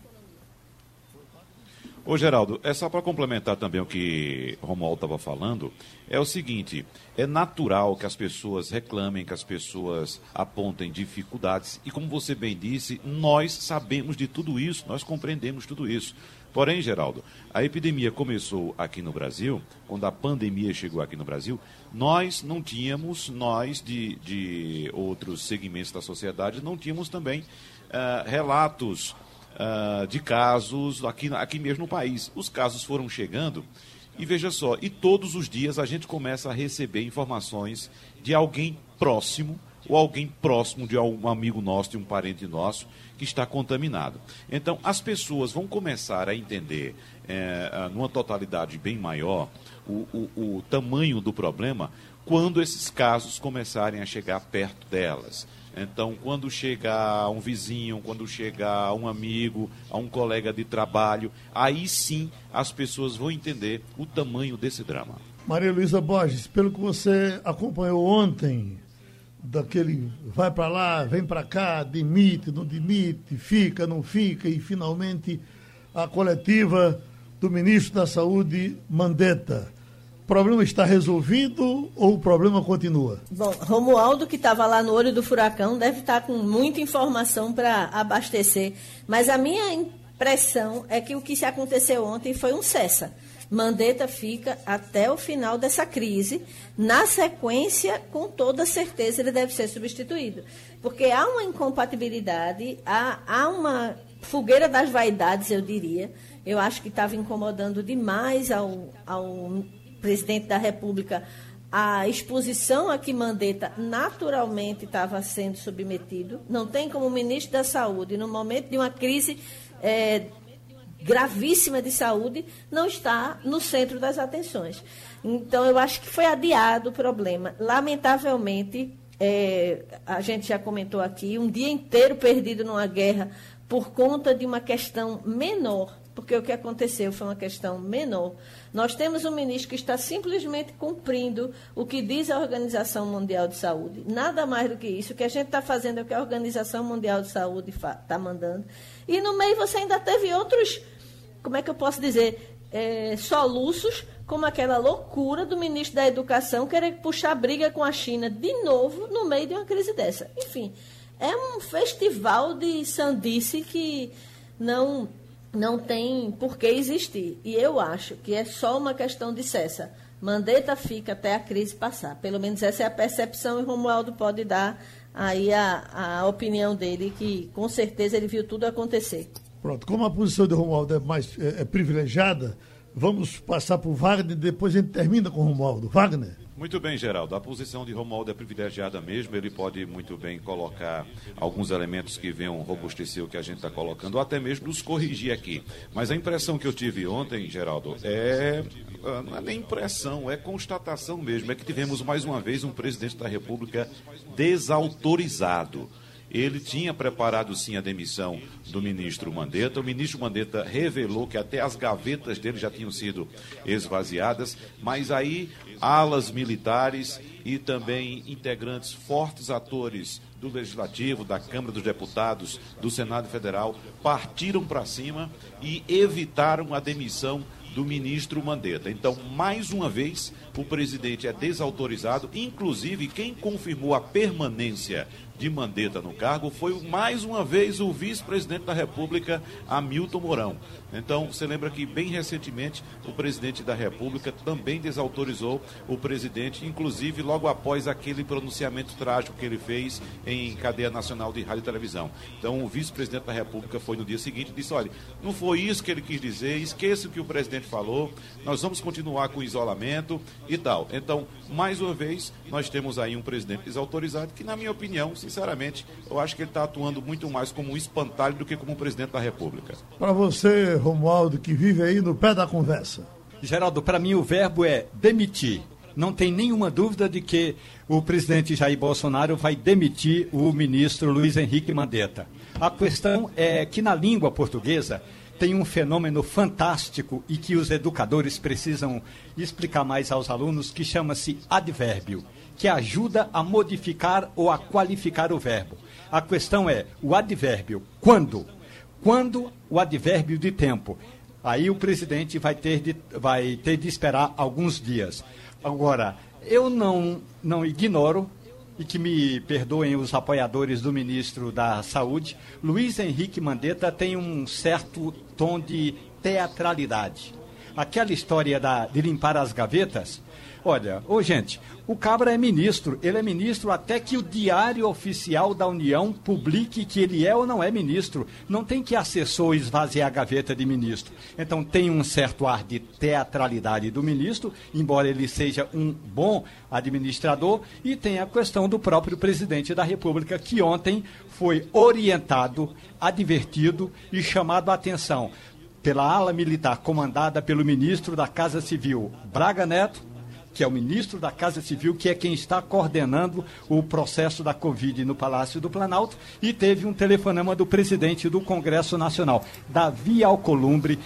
Ô Geraldo, é só para complementar também o que Romualdo estava falando, é o seguinte, é natural que as pessoas reclamem, que as pessoas apontem dificuldades, e como você bem disse, nós sabemos de tudo isso, nós compreendemos tudo isso. Porém, Geraldo, a epidemia começou aqui no Brasil, quando a pandemia chegou aqui no Brasil, nós não tínhamos, nós de, de outros segmentos da sociedade, não tínhamos também uh, relatos uh, de casos aqui, aqui mesmo no país. Os casos foram chegando e veja só, e todos os dias a gente começa a receber informações de alguém próximo ou alguém próximo de um amigo nosso, de um parente nosso, que está contaminado. Então, as pessoas vão começar a entender, é, numa totalidade bem maior, o, o, o tamanho do problema quando esses casos começarem a chegar perto delas. Então, quando chega um vizinho, quando chega um amigo, a um colega de trabalho, aí sim as pessoas vão entender o tamanho desse drama. Maria Luísa Borges, pelo que você acompanhou ontem, daquele vai para lá, vem para cá, demite, não demite, fica, não fica, e finalmente a coletiva do ministro da Saúde, Mandetta problema está resolvido ou o problema continua? Bom, Romualdo, que estava lá no olho do furacão, deve estar com muita informação para abastecer. Mas a minha impressão é que o que se aconteceu ontem foi um cessa. Mandetta fica até o final dessa crise. Na sequência, com toda certeza, ele deve ser substituído. Porque há uma incompatibilidade, há, há uma fogueira das vaidades, eu diria. Eu acho que estava incomodando demais ao, ao presidente da República a exposição a que Mandetta naturalmente estava sendo submetido. Não tem como ministro da Saúde, no momento de uma crise é, gravíssima de saúde, não está no centro das atenções. Então, eu acho que foi adiado o problema. Lamentavelmente, é, a gente já comentou aqui, um dia inteiro perdido numa guerra por conta de uma questão menor porque o que aconteceu foi uma questão menor. Nós temos um ministro que está simplesmente cumprindo o que diz a Organização Mundial de Saúde. Nada mais do que isso. O que a gente está fazendo é o que a Organização Mundial de Saúde está mandando. E no meio você ainda teve outros, como é que eu posso dizer, é, soluços, como aquela loucura do ministro da Educação querer puxar briga com a China de novo no meio de uma crise dessa. Enfim, é um festival de sandice que não não tem por que existir. E eu acho que é só uma questão de cessa. Mandetta fica até a crise passar. Pelo menos essa é a percepção e Romualdo pode dar aí a, a opinião dele, que com certeza ele viu tudo acontecer. Pronto, como a posição de Romualdo é mais é, é privilegiada, vamos passar para o Wagner, depois a gente termina com o Romualdo. Wagner. Muito bem, Geraldo. A posição de Romualdo é privilegiada mesmo. Ele pode muito bem colocar alguns elementos que venham robustecer o que a gente está colocando, ou até mesmo nos corrigir aqui. Mas a impressão que eu tive ontem, Geraldo, é. Ah, não é nem impressão, é constatação mesmo. É que tivemos mais uma vez um presidente da República desautorizado. Ele tinha preparado sim a demissão do ministro Mandetta. O ministro Mandetta revelou que até as gavetas dele já tinham sido esvaziadas, mas aí alas militares e também integrantes, fortes atores do Legislativo, da Câmara dos Deputados, do Senado Federal, partiram para cima e evitaram a demissão do ministro Mandetta. Então, mais uma vez, o presidente é desautorizado, inclusive quem confirmou a permanência de Mandetta no cargo foi mais uma vez o vice-presidente da República, Hamilton Mourão. Então, você lembra que bem recentemente o presidente da República também desautorizou o presidente, inclusive logo após aquele pronunciamento trágico que ele fez em cadeia nacional de rádio e televisão. Então, o vice-presidente da República foi no dia seguinte e disse: olha, não foi isso que ele quis dizer, esqueça o que o presidente falou, nós vamos continuar com o isolamento e tal. Então, mais uma vez, nós temos aí um presidente desautorizado que, na minha opinião, sinceramente, eu acho que ele está atuando muito mais como um espantalho do que como um presidente da República. Para você, Romualdo, que vive aí no pé da conversa. Geraldo, para mim o verbo é demitir. Não tem nenhuma dúvida de que o presidente Jair Bolsonaro vai demitir o ministro Luiz Henrique Mandetta. A questão é que na língua portuguesa tem um fenômeno fantástico e que os educadores precisam explicar mais aos alunos, que chama-se advérbio, que ajuda a modificar ou a qualificar o verbo. A questão é o advérbio quando. Quando o advérbio de tempo. Aí o presidente vai ter de, vai ter de esperar alguns dias. Agora, eu não, não ignoro e que me perdoem os apoiadores do ministro da Saúde, Luiz Henrique Mandetta tem um certo tom de teatralidade. Aquela história da, de limpar as gavetas, Olha, ô gente, o Cabra é ministro, ele é ministro até que o Diário Oficial da União publique que ele é ou não é ministro. Não tem que assessor esvaziar a gaveta de ministro. Então tem um certo ar de teatralidade do ministro, embora ele seja um bom administrador, e tem a questão do próprio presidente da República, que ontem foi orientado, advertido e chamado a atenção pela ala militar comandada pelo ministro da Casa Civil, Braga Neto, que é o ministro da Casa Civil, que é quem está coordenando o processo da Covid no Palácio do Planalto, e teve um telefonema do presidente do Congresso Nacional, Davi Alcolumbre,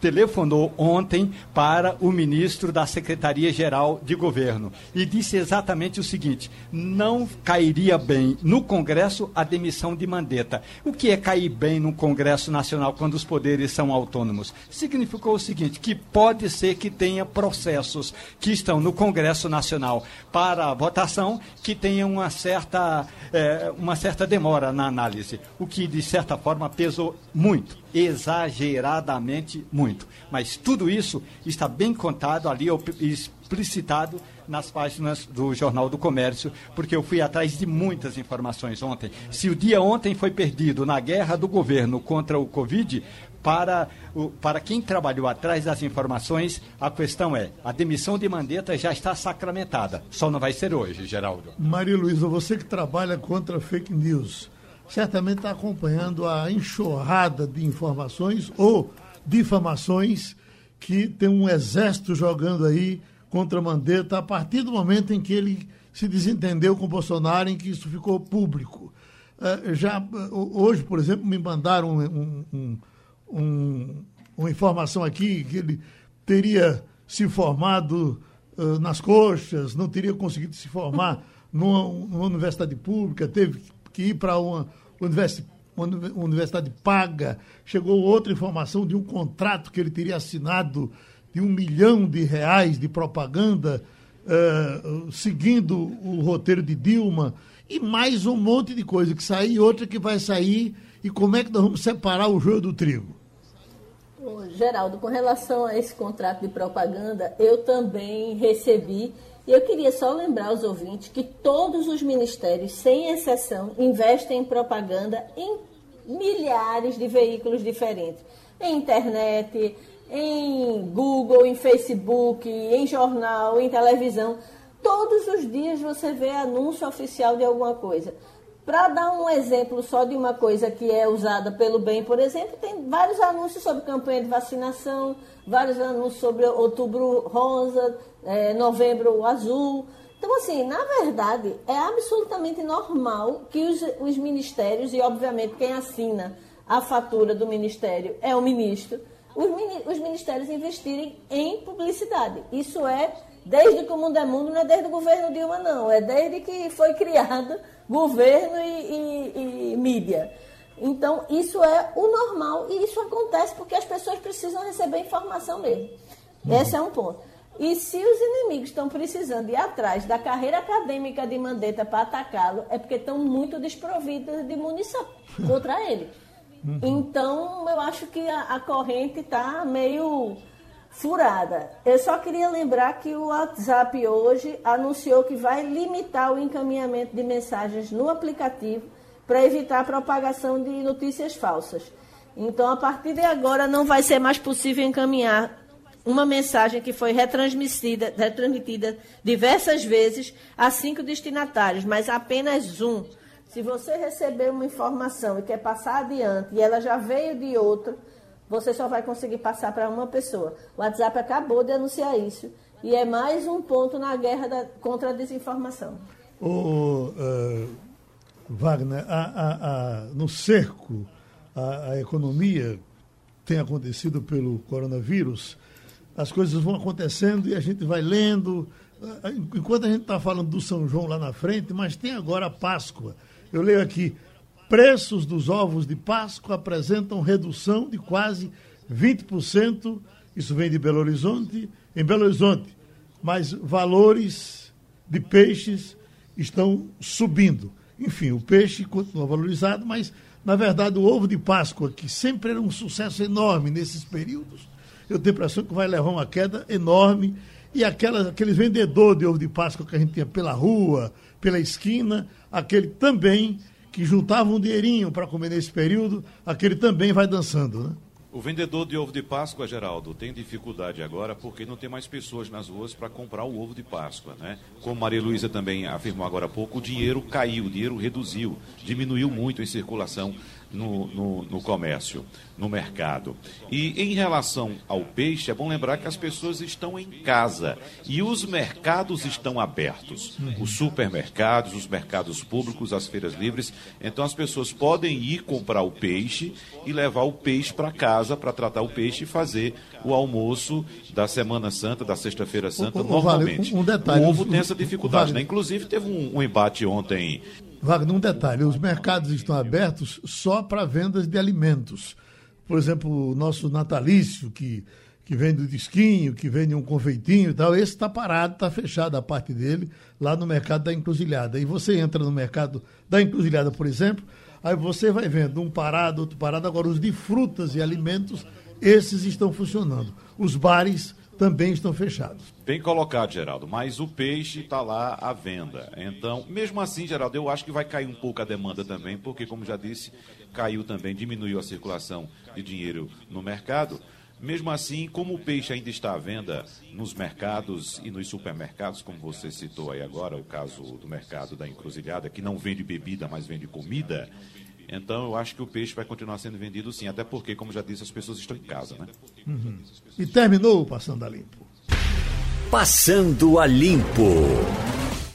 telefonou ontem para o ministro da Secretaria-Geral de Governo e disse exatamente o seguinte: não cairia bem no Congresso a demissão de Mandetta. O que é cair bem no Congresso Nacional quando os poderes são autônomos? Significou o seguinte: que pode ser que tenha processos que estão no Congresso Nacional para votação que tenham uma certa, é, uma certa demora na análise, o que de certa forma pesou muito exageradamente muito. Mas tudo isso está bem contado ali, explicitado nas páginas do Jornal do Comércio, porque eu fui atrás de muitas informações ontem. Se o dia ontem foi perdido na guerra do governo contra o Covid, para, o, para quem trabalhou atrás das informações, a questão é: a demissão de Mandetta já está sacramentada. Só não vai ser hoje, Geraldo. Maria Luísa, você que trabalha contra fake news, certamente está acompanhando a enxurrada de informações ou difamações que tem um exército jogando aí contra Mandetta a partir do momento em que ele se desentendeu com Bolsonaro, em que isso ficou público. Uh, já hoje, por exemplo, me mandaram um, um, um, uma informação aqui que ele teria se formado uh, nas coxas, não teria conseguido se formar numa, numa universidade pública, teve que ir para uma universidade uma universidade paga, chegou outra informação de um contrato que ele teria assinado de um milhão de reais de propaganda, uh, seguindo o roteiro de Dilma, e mais um monte de coisa que sai, e outra que vai sair, e como é que nós vamos separar o joio do trigo? Geraldo, com relação a esse contrato de propaganda, eu também recebi e eu queria só lembrar aos ouvintes que todos os ministérios, sem exceção, investem em propaganda em milhares de veículos diferentes. Em internet, em Google, em Facebook, em jornal, em televisão. Todos os dias você vê anúncio oficial de alguma coisa. Para dar um exemplo só de uma coisa que é usada pelo bem, por exemplo, tem vários anúncios sobre campanha de vacinação, vários anúncios sobre outubro rosa, é, novembro azul. Então, assim, na verdade, é absolutamente normal que os, os ministérios, e obviamente quem assina a fatura do ministério é o ministro, os, os ministérios investirem em publicidade. Isso é desde que o mundo é mundo, não é desde o governo Dilma, não. É desde que foi criado [laughs] governo e, e, e mídia. Então, isso é o normal e isso acontece porque as pessoas precisam receber informação mesmo. Esse é um ponto. E se os inimigos estão precisando ir atrás da carreira acadêmica de Mandetta para atacá-lo, é porque estão muito desprovidos de munição contra ele. Uhum. Então, eu acho que a, a corrente está meio furada. Eu só queria lembrar que o WhatsApp hoje anunciou que vai limitar o encaminhamento de mensagens no aplicativo para evitar a propagação de notícias falsas. Então, a partir de agora, não vai ser mais possível encaminhar uma mensagem que foi retransmitida, retransmitida diversas vezes a cinco destinatários, mas apenas um. Se você receber uma informação e quer passar adiante e ela já veio de outro, você só vai conseguir passar para uma pessoa. O WhatsApp acabou de anunciar isso e é mais um ponto na guerra da, contra a desinformação. O, uh, Wagner, a, a, a, no cerco, a, economia tem acontecido pelo coronavírus, as coisas vão acontecendo e a gente vai lendo. Enquanto a gente está falando do São João lá na frente, mas tem agora a Páscoa. Eu leio aqui: preços dos ovos de Páscoa apresentam redução de quase 20%. Isso vem de Belo Horizonte. Em Belo Horizonte, mas valores de peixes estão subindo. Enfim, o peixe continua valorizado, mas, na verdade, o ovo de Páscoa, que sempre era um sucesso enorme nesses períodos, eu tenho a impressão que vai levar uma queda enorme. E aquelas, aqueles vendedores de ovo de Páscoa que a gente tinha pela rua, pela esquina, aquele também que juntava um dinheirinho para comer nesse período, aquele também vai dançando, né? O vendedor de ovo de Páscoa, Geraldo, tem dificuldade agora porque não tem mais pessoas nas ruas para comprar o ovo de Páscoa, né? Como Maria Luísa também afirmou agora há pouco, o dinheiro caiu, o dinheiro reduziu, diminuiu muito em circulação no, no, no, comércio, no mercado. E em relação ao peixe, é bom lembrar que as pessoas estão em casa e os mercados estão abertos. Os supermercados, os mercados públicos, as feiras livres. Então as pessoas podem ir comprar o peixe e levar o peixe para casa para tratar o peixe e fazer o almoço da Semana Santa, da Sexta-feira Santa, o, o, normalmente. um, um detalhe, o ovo tem essa dificuldade. Vale. Né? Inclusive, teve um, um embate ontem Wagner, um detalhe: os mercados estão abertos só para vendas de alimentos. Por exemplo, o nosso natalício, que, que vende o disquinho, que vende um confeitinho e tal, esse está parado, está fechado a parte dele lá no mercado da encruzilhada. E você entra no mercado da encruzilhada, por exemplo, aí você vai vendo um parado, outro parado. Agora, os de frutas e alimentos, esses estão funcionando. Os bares também estão fechados. Bem colocado, Geraldo, mas o peixe está lá à venda. Então, mesmo assim, Geraldo, eu acho que vai cair um pouco a demanda também, porque, como já disse, caiu também, diminuiu a circulação de dinheiro no mercado. Mesmo assim, como o peixe ainda está à venda nos mercados e nos supermercados, como você citou aí agora, o caso do mercado da encruzilhada, que não vende bebida, mas vende comida, então eu acho que o peixe vai continuar sendo vendido sim, até porque, como já disse, as pessoas estão em casa, né? Uhum. E terminou o Passando a Limpo. Passando a Limpo.